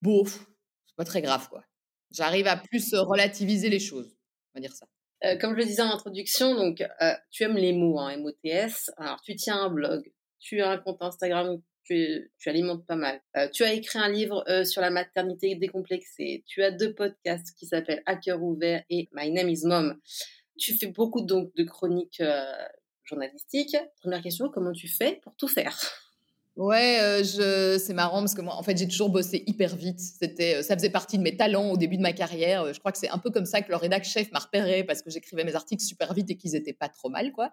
bon, c'est pas très grave, quoi. J'arrive à plus relativiser les choses on va dire ça. Euh, comme je le disais en introduction, donc euh, tu aimes les mots, hein, MOTS. Alors tu tiens un blog, tu as un compte Instagram, tu, tu alimentes pas mal. Euh, tu as écrit un livre sur la maternité décomplexée. Tu as deux podcasts qui s'appellent Hacker ouvert et My Name is Mom. Tu fais beaucoup donc de chroniques journalistiques. Première question, comment tu fais pour tout faire? Ouais, je c'est marrant parce que moi, en fait, j'ai toujours bossé hyper vite. C'était, ça faisait partie de mes talents au début de ma carrière. Je crois que c'est un peu comme ça que le rédac chef m'a repéré parce que j'écrivais mes articles super vite et qu'ils étaient pas trop mal, quoi.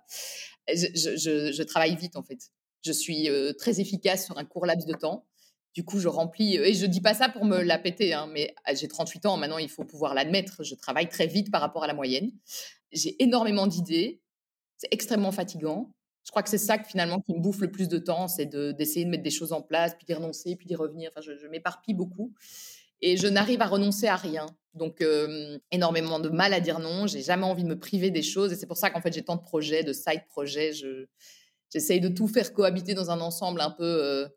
Je travaille vite, en fait. Je suis, très efficace sur un court laps de temps. Du coup, je remplis et je dis pas ça pour me la péter, hein, mais ah, j'ai 38 ans, maintenant il faut pouvoir l'admettre, je travaille très vite par rapport à la moyenne. J'ai énormément d'idées, c'est extrêmement fatigant. Je crois que c'est ça que finalement qui me bouffe le plus de temps, c'est d'essayer de, mettre des choses en place, puis d'y renoncer, puis d'y revenir. Enfin, je, m'éparpille beaucoup et je n'arrive à renoncer à rien. Donc, énormément de mal à dire non. J'ai jamais envie de me priver des choses et c'est pour ça qu'en fait j'ai tant de projets, de side projets. j'essaye de tout faire cohabiter dans un ensemble un peu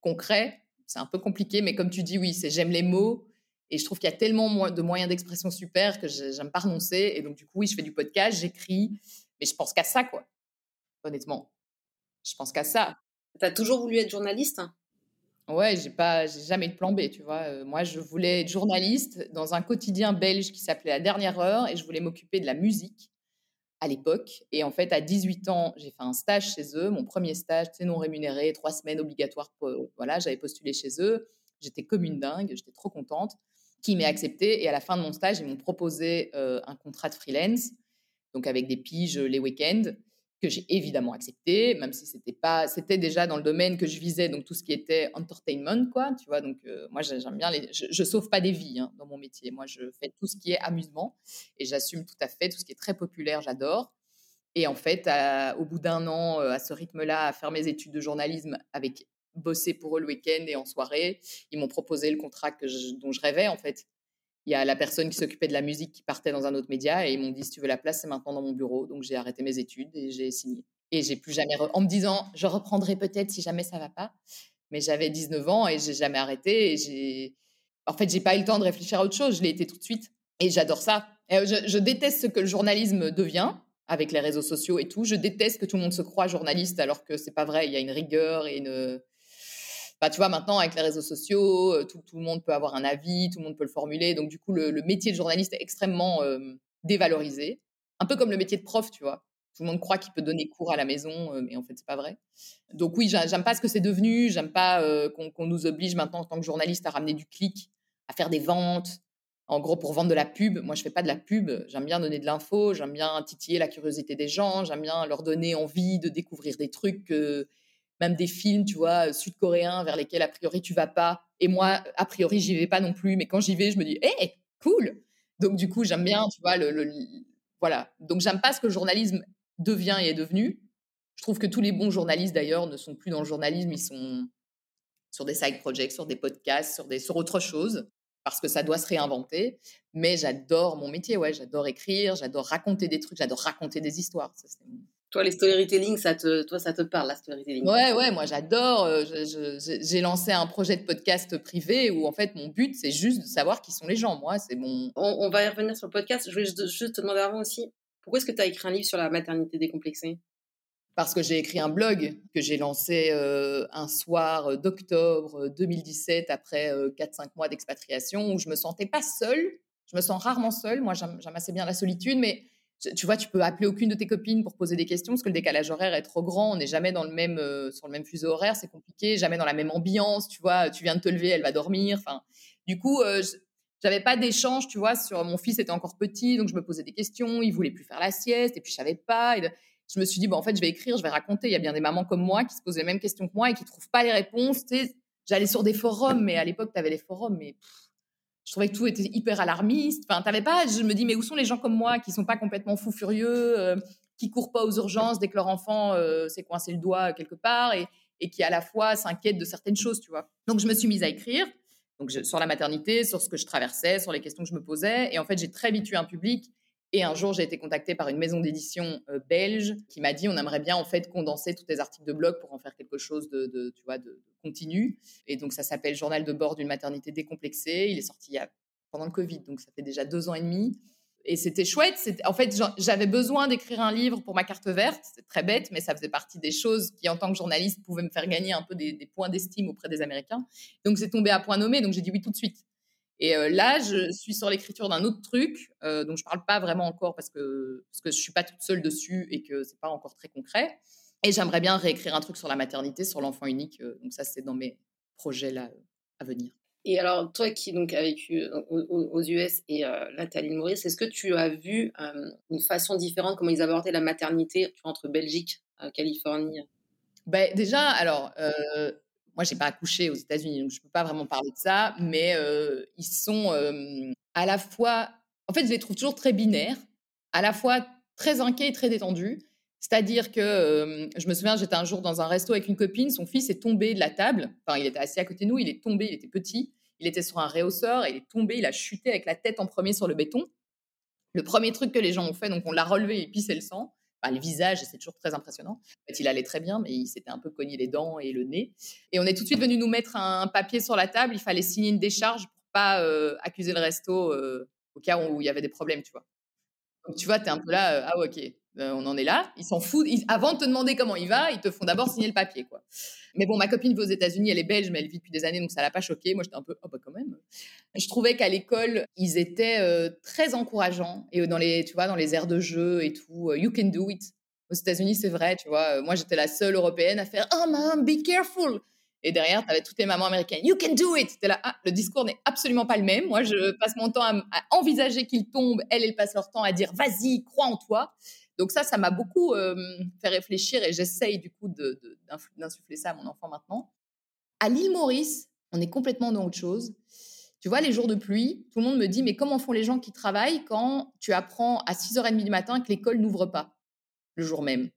concret. C'est un peu compliqué, mais comme tu dis, oui, c'est j'aime les mots. Et je trouve qu'il y a tellement de moyens d'expression super que j'aime pas renoncer. Et donc, du coup, oui, je fais du podcast, j'écris, mais je pense qu'à ça, quoi honnêtement. Je pense qu'à ça. Tu as toujours voulu être journaliste Ouais, j'ai pas, j'ai jamais de plan B, tu vois. moi, je voulais être journaliste dans un quotidien belge qui s'appelait La Dernière Heure et je voulais m'occuper de la musique à l'époque. Et en fait, à 18 ans, j'ai fait un stage chez eux, mon premier stage, c'est non rémunéré, trois semaines obligatoires. voilà, j'avais postulé chez eux. J'étais comme une dingue, j'étais trop contente. Qui m'ait accepté et à la fin de mon stage, ils m'ont proposé un contrat de freelance, donc avec des piges les week-ends que j'ai évidemment accepté, même si c'était pas, c'était déjà dans le domaine que je visais, donc tout ce qui était entertainment, quoi, tu vois. Donc euh, moi j'aime bien je, je, sauve pas des vies hein, dans mon métier. Moi je fais tout ce qui est amusement et j'assume tout à fait tout ce qui est très populaire, j'adore. Et en fait, au bout d'un an, euh, à ce rythme-là, à faire mes études de journalisme avec bosser pour eux le week-end et en soirée, ils m'ont proposé le contrat que dont je rêvais en fait il y a la personne qui s'occupait de la musique qui partait dans un autre média et ils m'ont dit si tu veux la place, c'est maintenant dans mon bureau. Donc j'ai arrêté mes études et j'ai signé. Et j'ai plus jamais, en me disant je reprendrai peut-être si jamais ça va pas. Mais j'avais 19 ans et j'ai jamais arrêté. Et j'ai, en fait, j'ai pas eu le temps de réfléchir à autre chose. Je l'ai été tout de suite. Et j'adore ça. Et je, je, déteste ce que le journalisme devient avec les réseaux sociaux et tout. Je déteste que tout le monde se croit journaliste alors que c'est pas vrai. Il y a une rigueur et une bah, tu vois, maintenant, avec les réseaux sociaux, tout, le monde peut avoir un avis, tout le monde peut le formuler. Donc, du coup, le, métier de journaliste est extrêmement dévalorisé. Un peu comme le métier de prof, tu vois. Tout le monde croit qu'il peut donner cours à la maison, mais en fait, c'est pas vrai. Donc, oui, j'aime pas ce que c'est devenu. J'aime pas qu'on nous oblige maintenant, en tant que journaliste, à ramener du clic, à faire des ventes. En gros, pour vendre de la pub, moi, je fais pas de la pub. J'aime bien donner de l'info, j'aime bien titiller la curiosité des gens, j'aime bien leur donner envie de découvrir des trucs même des films, tu vois, sud-coréens vers lesquels a priori tu vas pas. Et moi, a priori, j'y vais pas non plus. Mais quand j'y vais, je me dis, hé, cool. Donc du coup, j'aime bien, tu vois, le, voilà. Donc j'aime pas ce que le journalisme devient et est devenu. Je trouve que tous les bons journalistes d'ailleurs ne sont plus dans le journalisme, ils sont sur des side projects, sur des podcasts, sur des sur autre chose parce que ça doit se réinventer. Mais j'adore mon métier, ouais, j'adore écrire, j'adore raconter des trucs, j'adore raconter des histoires. Toi, les storytelling, ça te, toi, ça te parle, la storytelling Ouais, ouais, moi j'adore. Euh, j'ai lancé un projet de podcast privé où en fait mon but c'est juste de savoir qui sont les gens. Moi, c'est mon. On, va y revenir sur le podcast. Je voulais juste, te demander avant aussi, pourquoi est-ce que tu as écrit un livre sur la maternité décomplexée? Parce que j'ai écrit un blog que j'ai lancé euh, un soir euh, d'octobre 2017 après 4-5 mois d'expatriation où je me sentais pas seule. Je me sens rarement seule. Moi, j'aime assez bien la solitude, mais tu vois, tu peux appeler aucune de tes copines pour poser des questions parce que le décalage horaire est trop grand. On n'est jamais dans le même, euh, sur le même fuseau horaire, c'est compliqué. Jamais dans la même ambiance, tu vois. Tu viens de te lever, elle va dormir. Enfin, du coup, euh, j'avais pas d'échange, tu vois. Sur mon fils était encore petit, donc je me posais des questions. Il voulait plus faire la sieste, et puis je savais pas. Je me suis dit, bon, en fait, je vais écrire, je vais raconter. Il y a bien des mamans comme moi qui se posent les mêmes questions que moi et qui trouvent pas les réponses. J'allais sur des forums, mais à l'époque, tu avais les forums, mais je trouvais que tout était hyper alarmiste. Enfin, t'avais pas, je me dis, mais où sont les gens comme moi qui sont pas complètement fous furieux, euh, qui courent pas aux urgences dès que leur enfant euh, s'est coincé le doigt quelque part et, qui à la fois s'inquiètent de certaines choses, tu vois. Donc je me suis mise à écrire, donc sur la maternité, sur ce que je traversais, sur les questions que je me posais, et en fait j'ai très vite eu un public et un jour, j'ai été contactée par une maison d'édition euh, belge qui m'a dit on aimerait bien en fait condenser tous tes articles de blog pour en faire quelque chose de, tu vois, de, continu. Et donc, ça s'appelle Journal de bord d'une maternité décomplexée. Il est sorti pendant le Covid, donc ça fait déjà deux ans et demi. Et c'était chouette. En fait, j'avais besoin d'écrire un livre pour ma carte verte. C'est très bête, mais ça faisait partie des choses qui, en tant que journaliste, pouvaient me faire gagner un peu des, des points d'estime auprès des Américains. Donc, c'est tombé à point nommé. Donc, j'ai dit oui tout de suite. Et euh, là, je suis sur l'écriture d'un autre truc, euh, dont je parle pas vraiment encore parce que parce que je suis pas toute seule dessus et que c'est pas encore très concret. Et j'aimerais bien réécrire un truc sur la maternité, sur l'enfant unique. donc ça, c'est dans mes projets là à venir. Et alors, toi qui donc as vécu aux, US et euh, Nathalie Maurice, est-ce que tu as vu une façon différente comment ils abordaient la maternité entre Belgique, et Californie? Ben, Déjà, alors, euh, moi, j'ai pas accouché aux États-Unis, donc je peux pas vraiment parler de ça, mais ils sont à la fois, en fait, je les trouve toujours très binaires, à la fois très inquiets et très détendus. C'est-à-dire que je me souviens, j'étais un jour dans un resto avec une copine, son fils est tombé de la table. Enfin, il était assis à côté de nous, il est tombé, il était petit, il était sur un réhausseur, il est tombé, il a chuté avec la tête en premier sur le béton. Le premier truc que les gens ont fait, donc on l'a relevé et pissé le sang. Le visage, c'est toujours très impressionnant. En il allait très bien, mais il s'était un peu cogné les dents et le nez. Et on est tout de suite venu nous mettre un papier sur la table. Il fallait signer une décharge pour pas accuser le resto au cas où il y avait des problèmes, tu vois. Donc, tu vois, tu es un peu là, ah ok, euh, on en est là. Ils s'en foutent. avant de te demander comment il va, ils te font d'abord signer le papier, quoi. Mais bon, ma copine vit aux États-Unis, elle est belge, mais elle vit depuis des années, donc ça l'a pas choquée. Moi, j'étais un peu, oh bah quand même. Je trouvais qu'à l'école, ils étaient euh, très encourageants et dans les, tu vois, dans les aires de jeu et tout. Euh, you can do it. Aux États-Unis, c'est vrai, tu vois. Moi, j'étais la seule européenne à faire, oh mom, be careful. Et derrière, tu avais toutes les mamans américaines. You can do it. Là, ah, le discours n'est absolument pas le même. Moi, je passe mon temps à, à envisager qu'ils tombent. Elles, elles passent leur temps à dire, vas-y, crois en toi. Donc ça, ça m'a beaucoup fait réfléchir et j'essaye du coup d'insuffler ça à mon enfant maintenant. À l'île Maurice, on est complètement dans autre chose. Tu vois, les jours de pluie, tout le monde me dit, mais comment font les gens qui travaillent quand tu apprends à 6h30 du matin que l'école n'ouvre pas le jour même?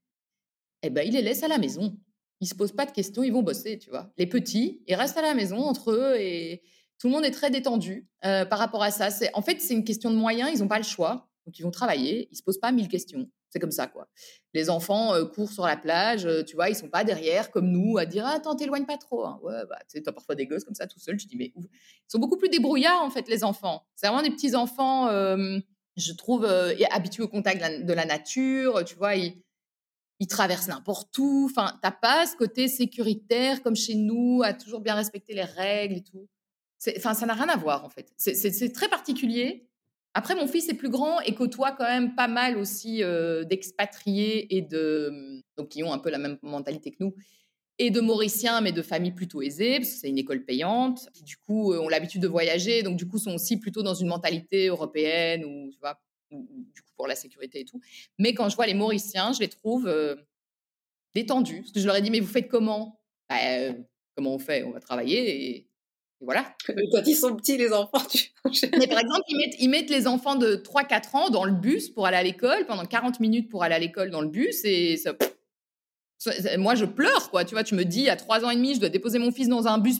Eh bien, ils les laissent à la maison. Ils se posent pas de questions, ils vont bosser, tu vois. Les petits, ils restent à la maison entre eux et tout le monde est très détendu par rapport à ça. En fait, c'est une question de moyens, ils n'ont pas le choix. Donc, ils vont travailler, ils se posent pas mille questions. C'est comme ça, quoi. Les enfants courent sur la plage, tu vois, ils sont pas derrière comme nous à dire attends, t'éloignes pas trop. Hein. Ouais, bah, tu sais, parfois des gosses comme ça tout seuls. Je dis mais ils sont beaucoup plus débrouillards en fait les enfants. C'est vraiment des petits enfants, je trouve, habitués au contact de la, nature. Tu vois, ils, ils traversent n'importe où. Enfin, t'as pas ce côté sécuritaire comme chez nous, à toujours bien respecter les règles et tout. Enfin, ça n'a rien à voir en fait. C'est très particulier. Après, mon fils est plus grand et côtoie quand même pas mal aussi d'expatriés et de donc qui ont un peu la même mentalité que nous et de Mauriciens, mais de familles plutôt aisées, parce que c'est une école payante, qui du coup ont l'habitude de voyager, donc du coup sont aussi plutôt dans une mentalité européenne ou tu vois, du coup pour la sécurité et tout. Mais quand je vois les Mauriciens, je les trouve détendus, parce que je leur ai dit mais vous faites comment bah, Comment on fait? On va travailler et voilà. Quand ils sont petits, les enfants, tu... Mais par exemple, ils mettent, les enfants de 3-4 ans dans le bus pour aller à l'école, pendant 40 minutes pour aller à l'école dans le bus, et ça... moi, je pleure, quoi. Tu vois, tu me dis, à 3 ans et demi, je dois déposer mon fils dans un bus.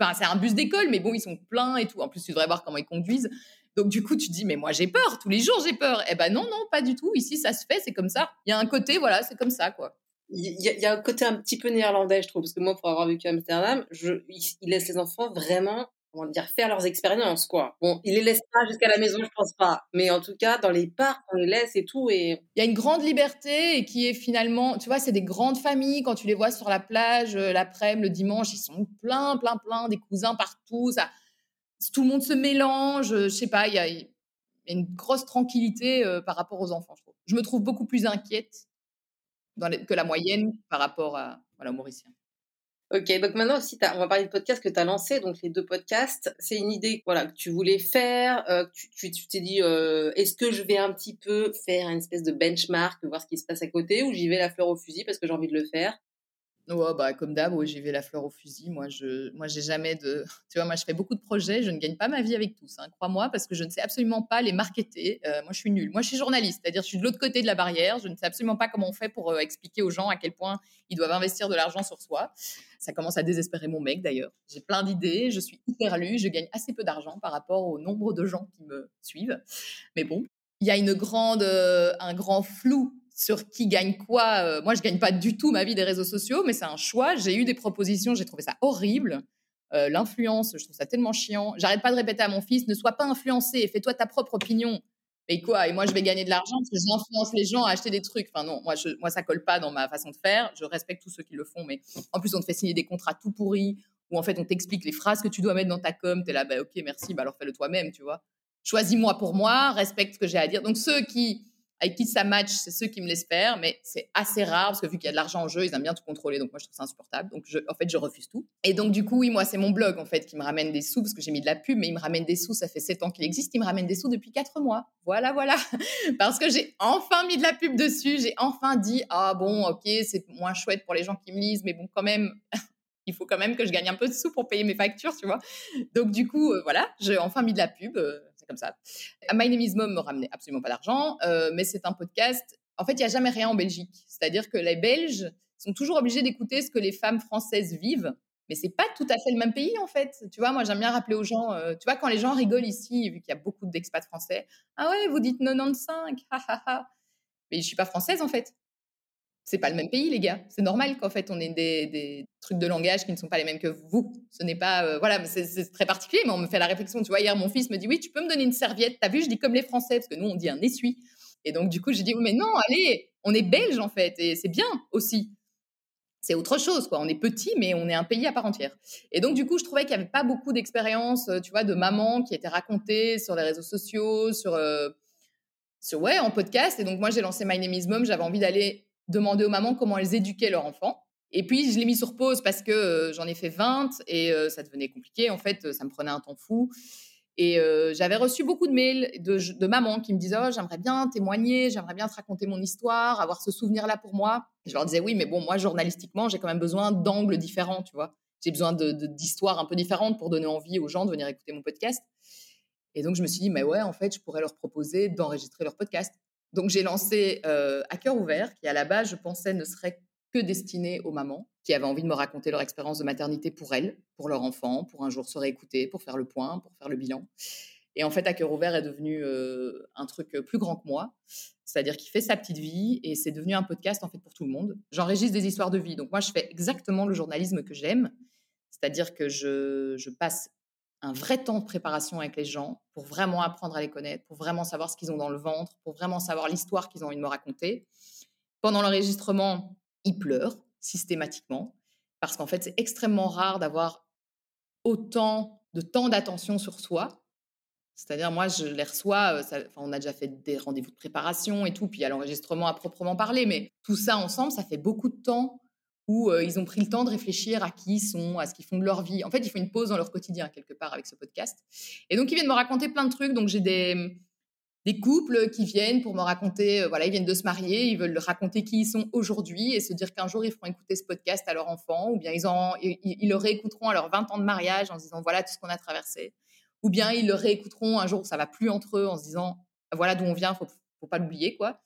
Enfin, c'est un bus d'école, mais bon, ils sont pleins et tout. En plus, tu devrais voir comment ils conduisent. Donc, du coup, tu te dis, mais moi, j'ai peur. Tous les jours, j'ai peur. Eh ben non, non, pas du tout. Ici, ça se fait, c'est comme ça. Il y a un côté, voilà, c'est comme ça, quoi il y, a un côté un petit peu néerlandais, je trouve, parce que moi, pour avoir vécu à Amsterdam, je, il, laisse les enfants vraiment, comment dire, faire leurs expériences, quoi. Bon, il les laisse pas jusqu'à la maison, je pense pas, mais en tout cas, dans les parcs, on les laisse et tout, et il y a une grande liberté et qui est finalement, tu vois, c'est des grandes familles quand tu les vois sur la plage euh, l'après-midi, le dimanche, ils sont plein, plein, plein, des cousins partout, ça, tout le monde se mélange, je sais pas, il y a, une grosse tranquillité euh, par rapport aux enfants, je trouve. Je me trouve beaucoup plus inquiète que la moyenne par rapport à, voilà, Mauricien. Ok, donc maintenant aussi, on va parler de podcast que tu as lancé, donc les deux podcasts. C'est une idée voilà, que tu voulais faire. Euh, tu t'es dit, euh, est-ce que je vais un petit peu faire une espèce de benchmark, voir ce qui se passe à côté, ou j'y vais la fleur au fusil parce que j'ai envie de le faire? Ouais, bah, comme d'hab, j'y vais la fleur au fusil. Moi, je moi, j'ai jamais de. Tu vois, moi, je fais beaucoup de projets. Je ne gagne pas ma vie avec tous, hein, crois-moi, parce que je ne sais absolument pas les marketer. Euh, moi, je suis nulle. Moi, je suis journaliste, c'est-à-dire, je suis de l'autre côté de la barrière. Je ne sais absolument pas comment on fait pour euh, expliquer aux gens à quel point ils doivent investir de l'argent sur soi. Ça commence à désespérer mon mec, d'ailleurs. J'ai plein d'idées. Je suis hyper lue. Je gagne assez peu d'argent par rapport au nombre de gens qui me suivent. Mais bon, il y a une grande, euh, un grand flou sur qui gagne quoi. Euh, moi, je gagne pas du tout ma vie des réseaux sociaux, mais c'est un choix. J'ai eu des propositions, j'ai trouvé ça horrible. Euh, l'influence, je trouve ça tellement chiant. J'arrête pas de répéter à mon fils, ne sois pas influencé, fais-toi ta propre opinion. Et quoi Et moi, je vais gagner de l'argent parce que j'influence les gens à acheter des trucs. Enfin non, moi, je, moi, ça colle pas dans ma façon de faire. Je respecte tous ceux qui le font, mais en plus, on te fait signer des contrats tout pourris où en fait, on t'explique les phrases que tu dois mettre dans ta com. es là, bah ok, merci, bah alors fais-le toi-même, tu vois. Choisis-moi pour moi, respecte ce que j'ai à dire. Donc ceux qui avec qui ça match, c'est ceux qui me faire, mais c'est assez rare parce que vu qu'il y a de l'argent en jeu, ils aiment bien tout contrôler. Donc moi, je trouve ça insupportable. Donc en fait, je refuse tout. Et donc du coup, oui, moi, c'est mon blog en fait qui me ramène des sous parce que j'ai mis de la pub, mais il me ramène des sous. Ça fait sept ans qu'il existe. Il me ramène des sous depuis quatre mois. Voilà, voilà. parce que j'ai enfin mis de la pub dessus. J'ai enfin dit ah bon, ok, c'est moins chouette pour les gens qui me lisent, mais bon, quand même. il faut quand même que je gagne un peu de sous pour payer mes factures, tu vois. Donc, du coup, euh, voilà, j'ai enfin mis de la pub. Euh, c'est comme ça. My Name is Mom me ramenait absolument pas d'argent, euh, mais c'est un podcast. En fait, il n'y a jamais rien en Belgique. C'est-à-dire que les Belges sont toujours obligés d'écouter ce que les femmes françaises vivent. Mais c'est pas tout à fait le même pays, en fait. Tu vois, moi, j'aime bien rappeler aux gens, tu vois, quand les gens rigolent ici, vu qu'il y a beaucoup d'expats français, ah ouais, vous dites 95, ha ha ha. Mais je suis pas française, en fait c'est pas le même pays, les gars. C'est normal qu'en fait, on ait des, trucs de langage qui ne sont pas les mêmes que vous. Ce n'est pas, euh, voilà, c'est très particulier, mais on me fait la réflexion. Tu vois, hier, mon fils me dit, oui, tu peux me donner une serviette. T'as vu, je dis comme les Français, parce que nous, on dit un essuie. Et donc, du coup, j'ai dit, mais non, allez, on est belge, en fait, et c'est bien aussi. C'est autre chose, quoi. On est petit, mais on est un pays à part entière. Et donc, du coup, je trouvais qu'il n'y avait pas beaucoup d'expériences, euh, tu vois, de maman qui étaient racontées sur les réseaux sociaux, sur, euh, sur ouais, en podcast. Et donc, moi, j'ai lancé My Name is Mom. J'avais envie d'aller demander aux mamans comment elles éduquaient leurs enfants. Et puis, je l'ai mis sur pause parce que euh, j'en ai fait 20 et euh, ça devenait compliqué. En fait, ça me prenait un temps fou. Et euh, j'avais reçu beaucoup de mails de, mamans qui me disaient oh, J'aimerais bien témoigner, j'aimerais bien te raconter mon histoire, avoir ce souvenir-là pour moi. Je leur disais Oui, mais bon, moi, journalistiquement, j'ai quand même besoin d'angles différents, tu vois. J'ai besoin d'histoires un peu différentes pour donner envie aux gens de venir écouter mon podcast. Et donc, je me suis dit Mais ouais, en fait, je pourrais leur proposer d'enregistrer leur podcast. Donc j'ai lancé euh, à cœur ouvert, qui à la base je pensais ne serait que destiné aux mamans qui avaient envie de me raconter leur expérience de maternité pour elles, pour leur enfant, pour un jour se réécouter, pour faire le point, pour faire le bilan. Et en fait, à cœur ouvert est devenu euh, un truc plus grand que moi, c'est-à-dire qu'il fait sa petite vie et c'est devenu un podcast en fait pour tout le monde. J'enregistre des histoires de vie, donc moi je fais exactement le journalisme que j'aime, c'est-à-dire que je passe un vrai temps de préparation avec les gens pour vraiment apprendre à les connaître, pour vraiment savoir ce qu'ils ont dans le ventre, pour vraiment savoir l'histoire qu'ils ont envie de me raconter. Pendant l'enregistrement, ils pleurent systématiquement parce qu'en fait, c'est extrêmement rare d'avoir autant de temps d'attention sur soi. C'est-à-dire, moi, je les reçois, euh, on a déjà fait des rendez-vous de préparation et tout, puis a l'enregistrement à proprement parler, mais tout ça ensemble, ça fait beaucoup de temps où euh, ils ont pris le temps de réfléchir à qui ils sont, à ce qu'ils font de leur vie. En fait, ils font une pause dans leur quotidien quelque part avec ce podcast. Et donc, ils viennent me raconter plein de trucs. Donc, j'ai des, couples qui viennent pour me raconter, euh, voilà, ils viennent de se marier, ils veulent raconter qui ils sont aujourd'hui et se dire qu'un jour, ils feront écouter ce podcast à leur enfant, ou bien ils, en, ils, le réécouteront à leurs 20 ans de mariage en se disant, voilà tout ce qu'on a traversé. Ou bien ils le réécouteront un jour où ça va plus entre eux en se disant, voilà d'où on vient, faut, faut pas l'oublier, quoi.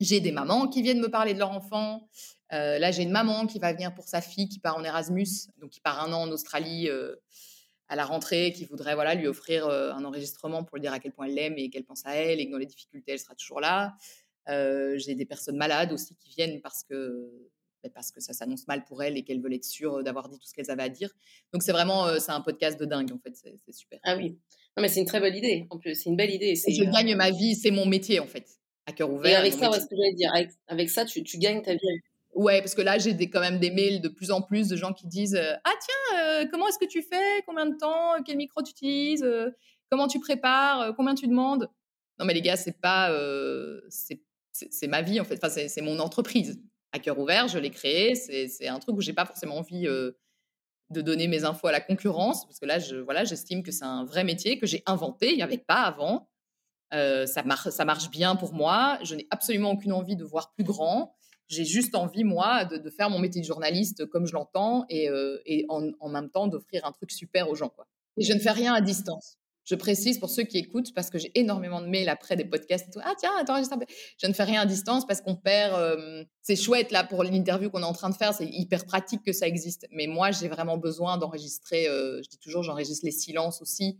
J'ai des mamans qui viennent me parler de leur enfant. Euh, là, j'ai une maman qui va venir pour sa fille qui part en Erasmus, donc qui part un an en Australie euh, à la rentrée, qui voudrait voilà lui offrir euh, un enregistrement pour lui dire à quel point elle l'aime et qu'elle pense à elle et que dans les difficultés, elle sera toujours là. j'ai des personnes malades aussi qui viennent parce que ben, parce que ça s'annonce mal pour elles et qu'elles veulent être sûres d'avoir dit tout ce qu'elles avaient à dire. Donc c'est vraiment c'est un podcast de dingue en fait, c'est super. Ah oui, non mais c'est une très bonne idée en plus, c'est une belle idée. Je gagne ma vie, c'est mon métier en fait à cœur ouvert. Et avec ça, ce que j'allais dire, avec, ça, tu, tu, gagnes ta vie. Ouais, parce que là, j'ai quand même des mails de plus en plus de gens qui disent euh, Ah, tiens, euh, comment est-ce que tu fais? Combien de temps? Quel micro tu utilises? Euh, Comment tu prépares? Combien tu demandes? Non, mais les gars, c'est pas. c'est ma vie, en fait. Enfin, c'est mon entreprise. À cœur ouvert, je l'ai créé. C'est un truc où j'ai pas forcément envie de donner mes infos à la concurrence, parce que là, je, voilà, j'estime que c'est un vrai métier que j'ai inventé. Il n'y avait pas avant. ça, marche, ça marche bien pour moi. Je n'ai absolument aucune envie de voir plus grand. J'ai juste envie, moi, de, faire mon métier de journaliste comme je l'entends et, euh, en, même temps d'offrir un truc super aux gens. Quoi. Et je ne fais rien à distance. Je précise pour ceux qui écoutent, parce que j'ai énormément de mails après des podcasts et tout. Ah tiens, attends, je ne fais rien à distance parce qu'on perd. Euh, c'est chouette là pour l'interview qu'on est en train de faire, c'est hyper pratique que ça existe. Mais moi, j'ai vraiment besoin d'enregistrer. Euh, je dis toujours, j'enregistre les silences aussi,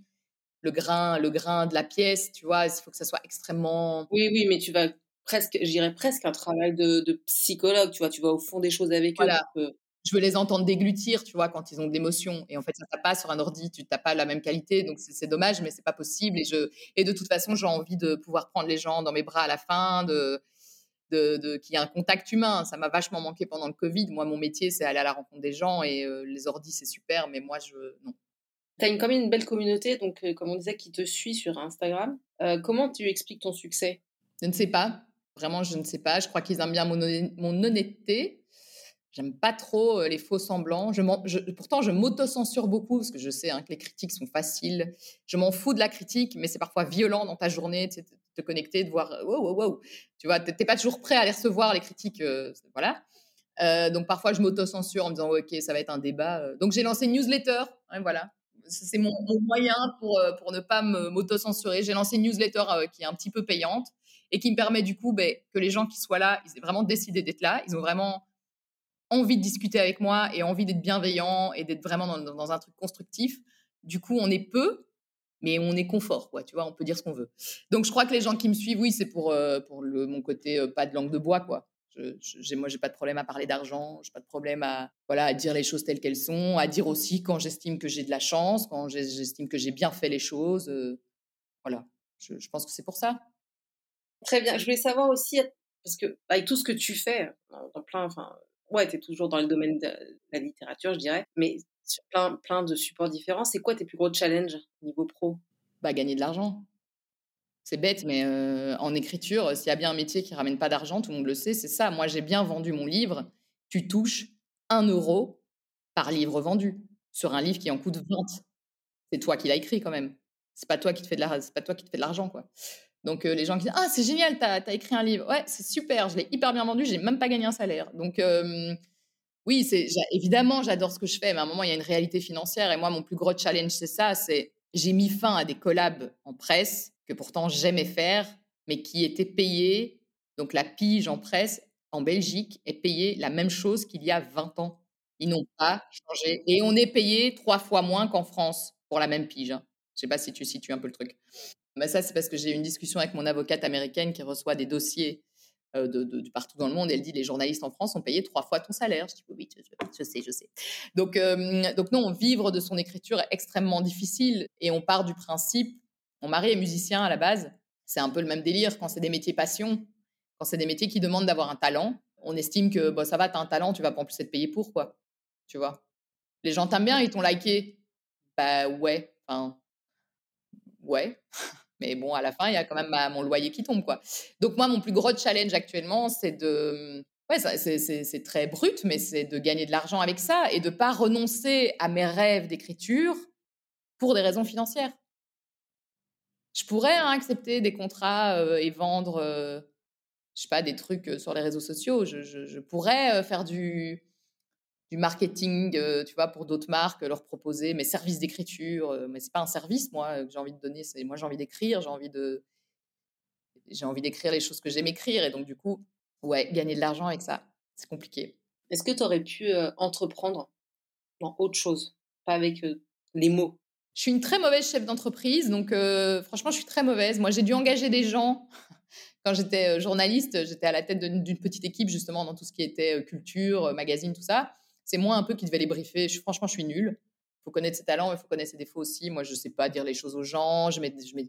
le grain, le grain de la pièce. Tu vois, il faut que ça soit extrêmement. Oui, oui, mais tu vas presque, j'irais presque un travail de, psychologue, tu vois, tu vas au fond des choses avec eux. Je veux les entendre déglutir, tu vois, quand ils ont de l'émotion. Et en fait, ça tape pas sur un ordi, tu n'as pas la même qualité, donc c'est dommage, mais c'est pas possible. Et, je, et de toute façon, j'ai envie de pouvoir prendre les gens dans mes bras à la fin, de, de, qu'il y ait un contact humain. Ça m'a vachement manqué pendant le Covid. Moi, mon métier, c'est aller à la rencontre des gens et euh, les ordis, c'est super, mais moi, je non. Tu as une, quand même une belle communauté, donc euh, comme on disait, qui te suit sur Instagram. Euh, comment tu expliques ton succès? Je ne sais pas Vraiment, je ne sais pas. Je crois qu'ils aiment bien mon, mon honnêteté. J'aime pas trop les faux semblants. Pourtant, je m'auto-censure beaucoup parce que je sais hein, que les critiques sont faciles. Je m'en fous de la critique, mais c'est parfois violent dans ta journée de te connecter, de voir wow. Tu vois, t'es pas toujours prêt à les recevoir, les critiques. voilà. Euh, donc parfois, je m'auto-censure en me disant OK, ça va être un débat. Donc j'ai lancé une newsletter. Hein, voilà. C'est mon, moyen pour, pour ne pas m'auto-censurer. J'ai lancé une newsletter qui est un petit peu payante et qui me permet du coup ben, que les gens qui soient là, ils aient vraiment décidé d'être là. Ils ont vraiment envie de discuter avec moi et envie d'être bienveillant et d'être vraiment dans, un truc constructif. Du coup, on est peu, mais on est confort, quoi. Tu vois, on peut dire ce qu'on veut. Donc, je crois que les gens qui me suivent, oui, c'est pour, euh, mon côté euh, pas de langue de bois, quoi. Je, je, moi, j'ai pas de problème à parler d'argent, j'ai pas de problème à dire les choses telles qu'elles sont, à dire aussi quand j'estime que j'ai de la chance, quand j'estime que j'ai bien fait les choses. Euh, voilà, je pense que c'est pour ça. Très bien. Je voulais savoir aussi parce que avec tout ce que tu fais dans plein, enfin, ouais, tu es toujours dans le domaine de la littérature, je dirais, mais sur plein, plein de supports différents. C'est quoi tes plus gros challenges niveau pro? Bah, gagner de l'argent. C'est bête, mais en écriture, s'il y a bien un métier qui ramène pas d'argent, tout le monde le sait, c'est ça. Moi, j'ai bien vendu mon livre. Tu touches un euro par livre vendu sur un livre qui en coûte 20. C'est toi qui l'as écrit quand même. C'est pas toi qui te fais de pas toi qui te fais de l'argent, quoi. Donc les gens qui disent ah c'est génial, t'as as écrit un livre, ouais c'est super, je l'ai hyper bien vendu, j'ai même pas gagné un salaire. Donc oui c'est évidemment j'adore ce que je fais, mais à un moment il y a une réalité financière et moi mon plus gros challenge c'est ça, c'est j'ai mis fin à des collabs en presse que pourtant j'aimais faire, mais qui étaient payés. Donc la pige en presse en Belgique est payée la même chose qu'il y a 20 ans. Ils n'ont pas changé et on est payé trois fois moins qu'en France pour la même pige. Hein. Je sais pas si tu situes un peu le truc. Mais ça, c'est parce que j'ai eu une discussion avec mon avocate américaine qui reçoit des dossiers de, partout dans le monde. elle dit les journalistes en France ont payé trois fois ton salaire. Je dis oui, je, sais, je sais. Donc, donc non, vivre de son écriture est extrêmement difficile et on part du principe. Mon mari est musicien à la base. C'est un peu le même délire quand c'est des métiers passion, quand c'est des métiers qui demandent d'avoir un talent. On estime que bon, ça va, tu as un talent, tu vas pas en plus être payé pour quoi. Tu vois. Les gens t'aiment bien, ils t'ont liké. Bah ouais. Enfin, ouais. Mais bon, à la fin, il y a quand même mon loyer qui tombe, quoi. Donc moi, mon plus gros challenge actuellement, c'est de... Ouais, c'est très brut, mais c'est de gagner de l'argent avec ça et de pas renoncer à mes rêves d'écriture pour des raisons financières. Je pourrais hein, accepter des contrats euh, et vendre, euh, je sais pas, des trucs euh, sur les réseaux sociaux. je pourrais faire du, du marketing, euh, tu vois, pour d'autres marques, leur proposer mes services d'écriture. Euh, mais c'est pas un service, moi, que j'ai envie de donner. C'est moi, j'ai envie d'écrire, j'ai envie de, j'ai envie d'écrire les choses que j'aime écrire. Et donc, du coup, ouais, gagner de l'argent avec ça, c'est compliqué. Est-ce que tu aurais pu euh, entreprendre dans autre chose, pas avec les mots Je suis une très mauvaise chef d'entreprise, donc franchement, je suis très mauvaise. Moi, j'ai dû engager des gens. Quand j'étais journaliste, j'étais à la tête d'une petite équipe justement dans tout ce qui était culture, magazine, tout ça c'est moi un peu qui devais les briefer. Franchement, je suis nulle. Il faut connaître ses talents, il faut connaître ses défauts aussi. Moi, je ne sais pas dire les choses aux gens. Je mets, je mets...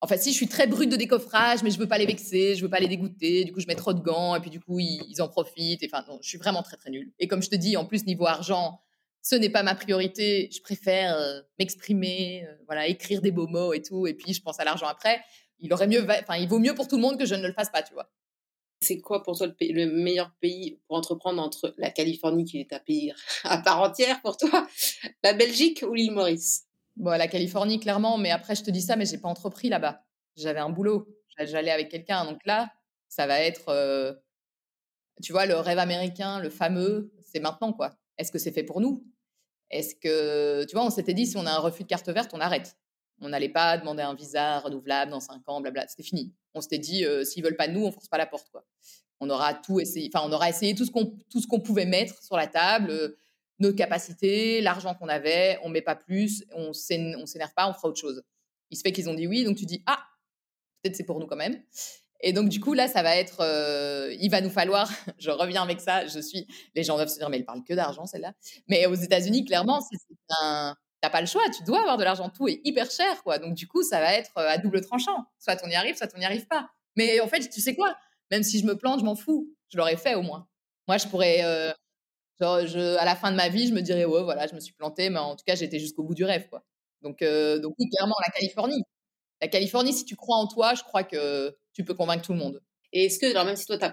Enfin, si, je suis très brute de décoffrage, mais je ne veux pas les vexer, je ne veux pas les dégoûter. Du coup, je mets trop de gants et puis du coup, ils, en profitent. Enfin, non, je suis vraiment très, très nulle. Et comme je te dis, en plus, niveau argent, ce n'est pas ma priorité. Je préfère euh, m'exprimer, euh, voilà, écrire des beaux mots et tout. Et puis, je pense à l'argent après. Il il vaut mieux pour tout le monde que je ne le fasse pas, tu vois. C'est quoi pour toi le, meilleur pays pour entreprendre entre la Californie, qui est un pays à part entière pour toi, la Belgique ou l'île Maurice? Bon, la Californie, clairement, mais après, je te dis ça, mais j'ai pas entrepris là-bas. J'avais un boulot, j'allais avec quelqu'un. Donc là, ça va être, euh, tu vois, le rêve américain, le fameux, c'est maintenant, quoi. Est-ce que c'est fait pour nous? Est-ce que, tu vois, on s'était dit, si on a un refus de carte verte, on arrête. On n'allait pas demander un visa renouvelable dans cinq ans, blabla. C'était fini. On s'était dit, euh, s'ils veulent pas nous, on force pas la porte, quoi. On aura tout essayé. Enfin, on aura essayé tout ce qu'on tout ce qu'on pouvait mettre sur la table, euh, nos capacités, l'argent qu'on avait. On met pas plus. On s'énerve pas. On fera autre chose. Il se fait qu'ils ont dit oui, donc tu dis ah, peut-être c'est pour nous quand même. Et donc, du coup, là, ça va être, euh, il va nous falloir, je reviens avec ça, je suis, les gens doivent se dire, mais elle parle que d'argent, celle-là. Mais aux États-Unis, clairement, c'est un, t'as pas le choix, tu dois avoir de l'argent, tout est hyper cher, quoi. Donc, du coup, ça va être euh, à double tranchant. Soit on y arrive, soit on n'y arrive pas. Mais en fait, tu sais quoi? Même si je me plante, je m'en fous. Je l'aurais fait au moins. Moi, je pourrais, euh, genre, je, à la fin de ma vie, je me dirais, ouais, voilà, je me suis plantée, mais en tout cas, j'étais jusqu'au bout du rêve, quoi. Donc, euh, donc clairement, la Californie. La Californie, si tu crois en toi, je crois que tu peux convaincre tout le monde. Et est-ce que, alors même si toi, tu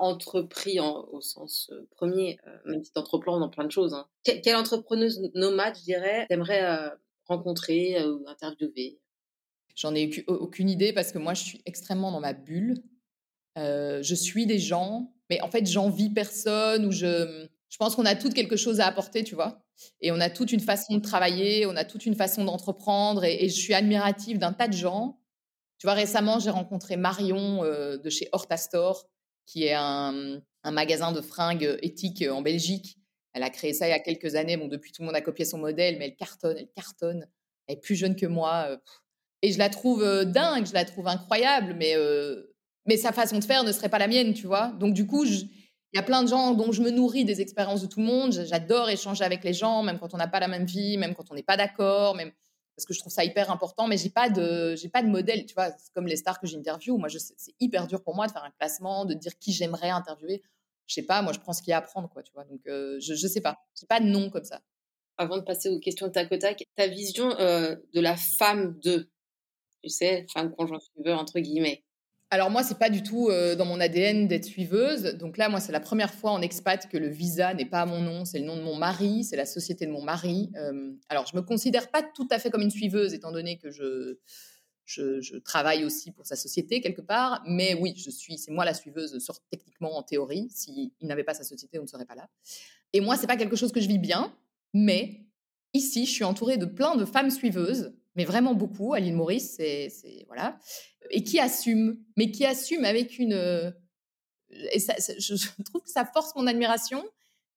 entrepris au sens euh, premier, euh, même si tu entreprends dans plein de choses, hein, quelle, entrepreneuse nomade, je dirais, t'aimerais euh, rencontrer ou interviewer? J'en ai aucune idée parce que moi, je suis extrêmement dans ma bulle. je suis des gens, mais en fait, j'envie personne ou je, je pense qu'on a toutes quelque chose à apporter, tu vois? Et on a toute une façon de travailler, on a toute une façon d'entreprendre. Et, je suis admirative d'un tas de gens. Tu vois, récemment, j'ai rencontré Marion de chez Horta Store, qui est un, magasin de fringues éthiques en Belgique. Elle a créé ça il y a quelques années. Bon, depuis, tout le monde a copié son modèle, mais elle cartonne, elle cartonne. Elle est plus jeune que moi. Et je la trouve dingue, je la trouve incroyable, mais, mais sa façon de faire ne serait pas la mienne, tu vois. Donc, du coup, il y a plein de gens dont je me nourris des expériences de tout le monde. J'adore échanger avec les gens, même quand on n'a pas la même vie, même quand on n'est pas d'accord, même parce que je trouve ça hyper important. Mais j'ai pas de, j'ai pas de modèle, tu vois. Comme les stars que j'interviewe. Moi, c'est hyper dur pour moi de faire un classement, de dire qui j'aimerais interviewer. Je sais pas, moi, je prends ce qu'il y a à prendre, quoi, tu vois. Donc, je, je sais pas. J'ai pas de nom comme ça. Avant de passer aux questions de tac au tac, ta vision de la femme de tu sais, femme conjoint suiveur, entre guillemets. Alors moi, c'est pas du tout dans mon ADN d'être suiveuse. Donc là, moi, c'est la première fois en expat que le visa n'est pas à mon nom, c'est le nom de mon mari, c'est la société de mon mari. alors, je me considère pas tout à fait comme une suiveuse, étant donné que je, je, travaille aussi pour sa société quelque part. Mais oui, je suis, c'est moi la suiveuse, sort techniquement en théorie. S'il n'avait pas sa société, on ne serait pas là. Et moi, c'est pas quelque chose que je vis bien, mais ici, je suis entourée de plein de femmes suiveuses mais vraiment beaucoup à l'île Maurice, c'est voilà, et qui assume, mais qui assume avec une, euh, je, trouve que ça force mon admiration.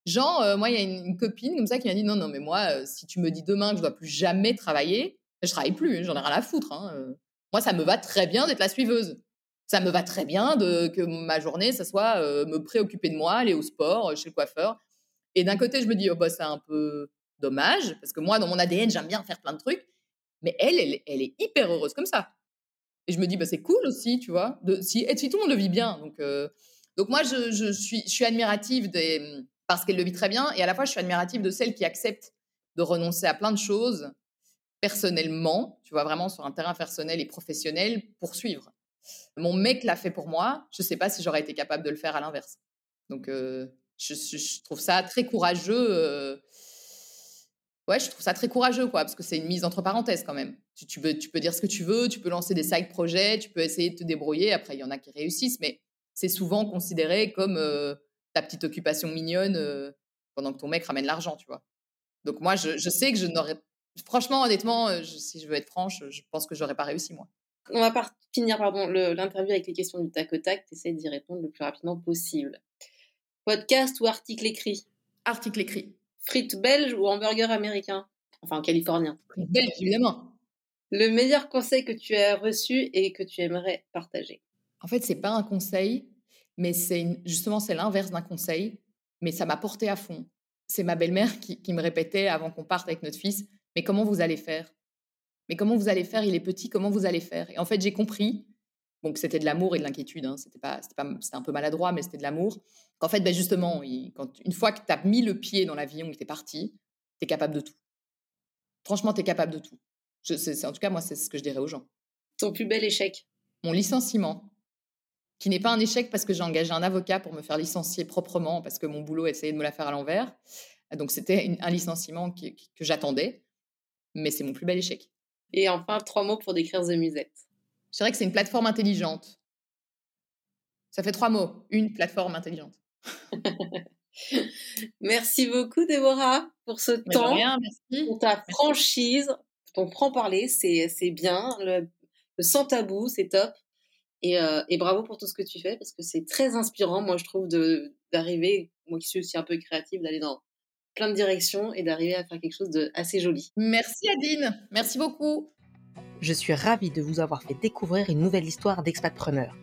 Genre, euh, moi, il y a une, copine comme ça qui m'a dit non, non, mais moi, euh, si tu me dis demain que je dois plus jamais travailler, je travaille plus, j'en ai rien à foutre. Hein, moi, ça me va très bien d'être la suiveuse. Ça me va très bien de que ma journée, ça soit me préoccuper de moi, aller au sport, chez le coiffeur. Et d'un côté, je me dis oh bah c'est un peu dommage parce que moi, dans mon ADN, j'aime bien faire plein de trucs. Mais elle, elle, est hyper heureuse comme ça. Et je me dis, bah, c'est cool aussi, tu vois, si, et si tout le monde le vit bien. Donc, euh, donc moi, je, suis, je suis admirative des, parce qu'elle le vit très bien, et à la fois, je suis admirative de celles qui acceptent de renoncer à plein de choses personnellement, tu vois, vraiment sur un terrain personnel et professionnel pour suivre. Mon mec l'a fait pour moi, je ne sais pas si j'aurais été capable de le faire à l'inverse. Donc, euh, je, je, trouve ça très courageux. Euh, ouais, je trouve ça très courageux, quoi, parce que c'est une mise entre parenthèses quand même. Tu, tu, peux, tu peux dire ce que tu veux, tu peux lancer des side projets, tu peux essayer de te débrouiller. Après, il y en a qui réussissent, mais c'est souvent considéré comme euh, ta petite occupation mignonne euh, pendant que ton mec ramène l'argent, tu vois. Donc moi, je, je sais que je n'aurais... Franchement, honnêtement, euh, si je veux être franche, je pense que j'aurais pas réussi, moi. On va pas finir pardon, l'interview avec les questions du tac au tac. Tu d'y répondre le plus rapidement possible. Podcast ou article écrit? Article écrit frites belges ou hamburger américain Enfin, californien. Belge, évidemment. Le meilleur conseil que tu as reçu et que tu aimerais partager? En fait, c'est pas un conseil, mais c'est justement c'est l'inverse d'un conseil, mais ça m'a porté à fond. C'est ma belle-mère qui, me répétait avant qu'on parte avec notre fils, mais comment vous allez faire? Mais comment vous allez faire? Il est petit, comment vous allez faire Et en fait, j'ai compris, donc c'était de l'amour et de l'inquiétude, hein, c'était pas, pas, un peu maladroit, mais c'était de l'amour. En fait, ben justement, quand, une fois que tu as mis le pied dans l'avion et que tu es parti, tu es capable de tout. Franchement, tu es capable de tout. Je, en tout cas, moi, c'est ce que je dirais aux gens. Ton plus bel échec Mon licenciement, qui n'est pas un échec parce que j'ai engagé un avocat pour me faire licencier proprement, parce que mon boulot essayait de me la faire à l'envers. Donc, c'était un licenciement que j'attendais, mais c'est mon plus bel échec. Et enfin, trois mots pour décrire The Musette. Je dirais que c'est une plateforme intelligente. Ça fait trois mots. Une plateforme intelligente. merci beaucoup, Déborah, pour ce temps, pour ta franchise, ton franc-parler. C'est bien. Le, sans tabou, c'est top. Euh, et, bravo pour tout ce que tu fais parce que c'est très inspirant, moi, je trouve, d'arriver, moi qui suis aussi un peu créative, d'aller dans plein de directions et d'arriver à faire quelque chose de assez joli. Merci, Adine. Merci beaucoup. Je suis ravie de vous avoir fait découvrir une nouvelle histoire d'expatpreneur.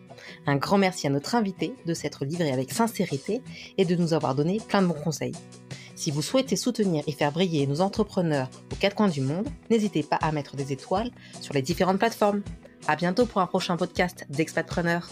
Un grand merci à notre invité de s'être livré avec sincérité et de nous avoir donné plein de bons conseils. Si vous souhaitez soutenir et faire briller nos entrepreneurs aux quatre coins du monde, n'hésitez pas à mettre des étoiles sur les différentes plateformes. À bientôt pour un prochain podcast d'Expatpreneur.